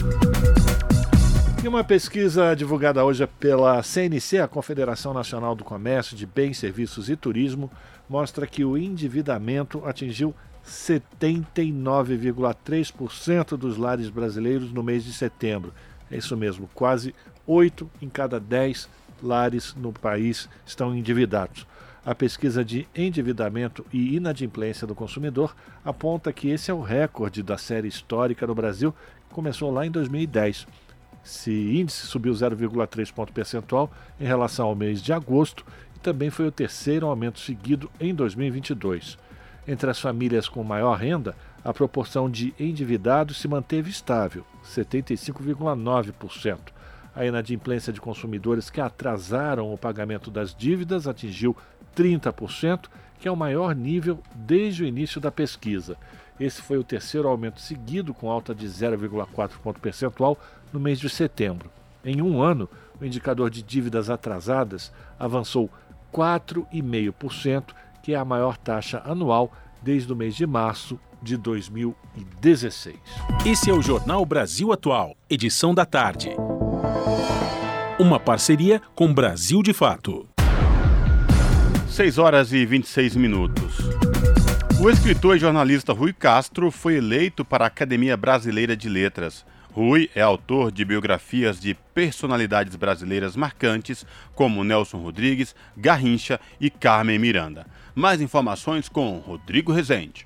[SPEAKER 1] E uma pesquisa divulgada hoje pela CNC, a Confederação Nacional do Comércio de Bens, Serviços e Turismo, mostra que o endividamento atingiu 79,3% dos lares brasileiros no mês de setembro. É isso mesmo, quase 8 em cada 10 lares no país estão endividados. A pesquisa de endividamento e inadimplência do consumidor aponta que esse é o recorde da série histórica no Brasil, que começou lá em 2010. Esse índice subiu 0,3 ponto percentual em relação ao mês de agosto e também foi o terceiro aumento seguido em 2022. Entre as famílias com maior renda, a proporção de endividados se manteve estável, 75,9%. A inadimplência de consumidores que atrasaram o pagamento das dívidas atingiu 30%, que é o maior nível desde o início da pesquisa. Esse foi o terceiro aumento seguido, com alta de 0,4 ponto percentual no mês de setembro. Em um ano, o indicador de dívidas atrasadas avançou 4,5%, que é a maior taxa anual desde o mês de março de 2016.
[SPEAKER 2] Esse é o Jornal Brasil Atual, edição da tarde. Uma parceria com Brasil de Fato.
[SPEAKER 3] 6 horas e 26 minutos. O escritor e jornalista Rui Castro foi eleito para a Academia Brasileira de Letras. Rui é autor de biografias de personalidades brasileiras marcantes como Nelson Rodrigues, Garrincha e Carmen Miranda. Mais informações com Rodrigo Rezende.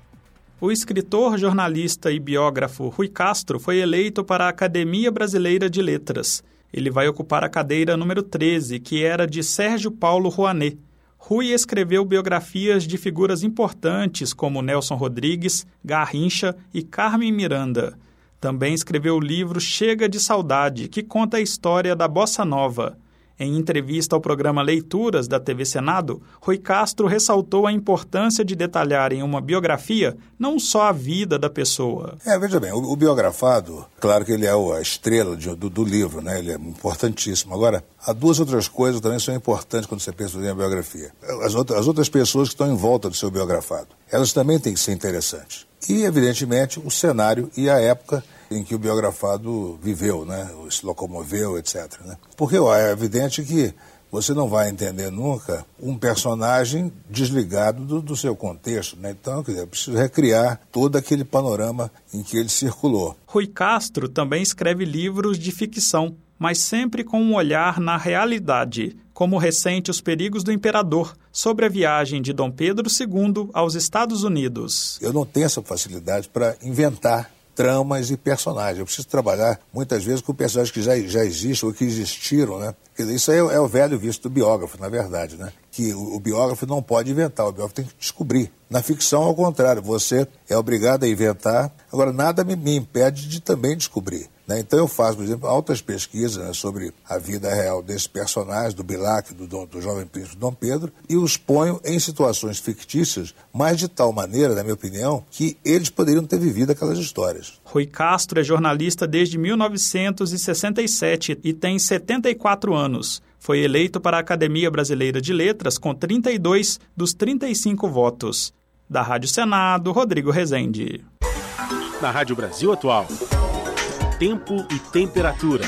[SPEAKER 72] O escritor, jornalista e biógrafo Rui Castro foi eleito para a Academia Brasileira de Letras. Ele vai ocupar a cadeira número 13, que era de Sérgio Paulo Rouanet. Rui escreveu biografias de figuras importantes como Nelson Rodrigues, Garrincha e Carmen Miranda. Também escreveu o livro Chega de Saudade, que conta a história da bossa nova. Em entrevista ao programa Leituras da TV Senado, Rui Castro ressaltou a importância de detalhar em uma biografia não só a vida da pessoa.
[SPEAKER 74] É, veja bem, o, o biografado, claro que ele é a estrela de, do, do, livro, né? ele é importantíssimo. Agora, há duas outras coisas também são importantes quando você pensa em biografia. As, outras, as outras pessoas que estão em volta do seu biografado, elas também têm que ser interessantes. E, evidentemente, o cenário e a época em que o biografado viveu, né? se locomoveu, etc. Né? Porque ó, é evidente que você não vai entender nunca um personagem desligado do, do seu contexto. Né? Então, quer dizer, é preciso recriar todo aquele panorama em que ele circulou.
[SPEAKER 72] Rui Castro também escreve livros de ficção, mas sempre com um olhar na realidade, como o recente Os Perigos do Imperador, sobre a viagem de Dom Pedro II aos Estados Unidos.
[SPEAKER 74] Eu não tenho essa facilidade para inventar tramas e personagens. Eu preciso trabalhar muitas vezes com personagens que já, já existem ou que existiram, né? Quer dizer, isso é, é o velho visto do biógrafo, na verdade, né? Que o, o, biógrafo não pode inventar, o biógrafo tem que descobrir. Na ficção, ao contrário, você é obrigado a inventar. Agora, nada me, me impede de também descobrir. Né? Então eu faço, por exemplo, altas pesquisas né, sobre a vida real desse personagem, do Bilac, do, Dom, do jovem príncipe Dom Pedro, e os ponho em situações fictícias, mas de tal maneira, na minha opinião, que eles poderiam ter vivido aquelas histórias.
[SPEAKER 72] Rui Castro é jornalista desde 1967 e tem 74 anos. Foi eleito para a Academia Brasileira de Letras com 32 dos 35 votos. Da Rádio Senado, Rodrigo Rezende.
[SPEAKER 2] Na Rádio Brasil Atual tempo e temperatura.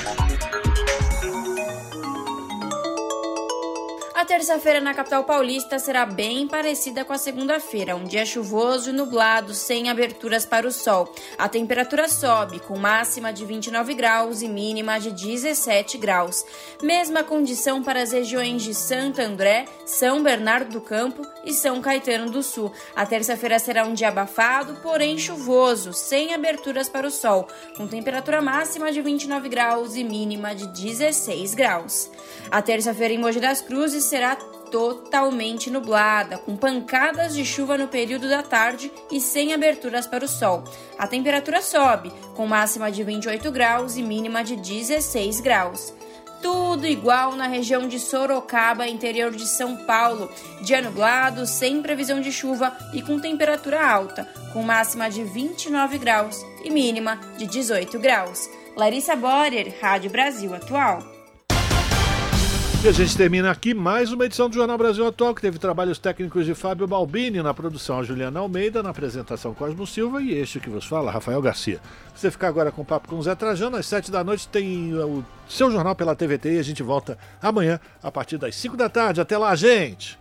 [SPEAKER 4] A terça-feira na capital paulista será bem parecida com a segunda-feira, um dia chuvoso e nublado, sem aberturas para o sol. A temperatura sobe, com máxima de 29 graus e mínima de 17 graus. Mesma condição para as regiões de Santo André, São Bernardo do Campo e São Caetano do Sul. A terça-feira será um dia abafado, porém chuvoso, sem aberturas para o sol, com temperatura máxima de 29 graus e mínima de 16 graus. A terça-feira em Mogi das Cruzes será totalmente nublada, com pancadas de chuva no período da tarde e sem aberturas para o sol. A temperatura sobe, com máxima de 28 graus e mínima de 16 graus. Tudo igual na região de Sorocaba, interior de São Paulo. Dia nublado, sem previsão de chuva e com temperatura alta, com máxima de 29 graus e mínima de 18 graus. Larissa Borer, Rádio Brasil Atual.
[SPEAKER 1] E a gente termina aqui mais uma edição do Jornal Brasil Atual, que teve trabalhos técnicos de Fábio Balbini, na produção Juliana Almeida, na apresentação Cosmo Silva e este que vos fala, Rafael Garcia. Você ficar agora com o papo com o Zé Trajano, às sete da noite tem o seu jornal pela TVT e a gente volta amanhã a partir das cinco da tarde. Até lá, gente!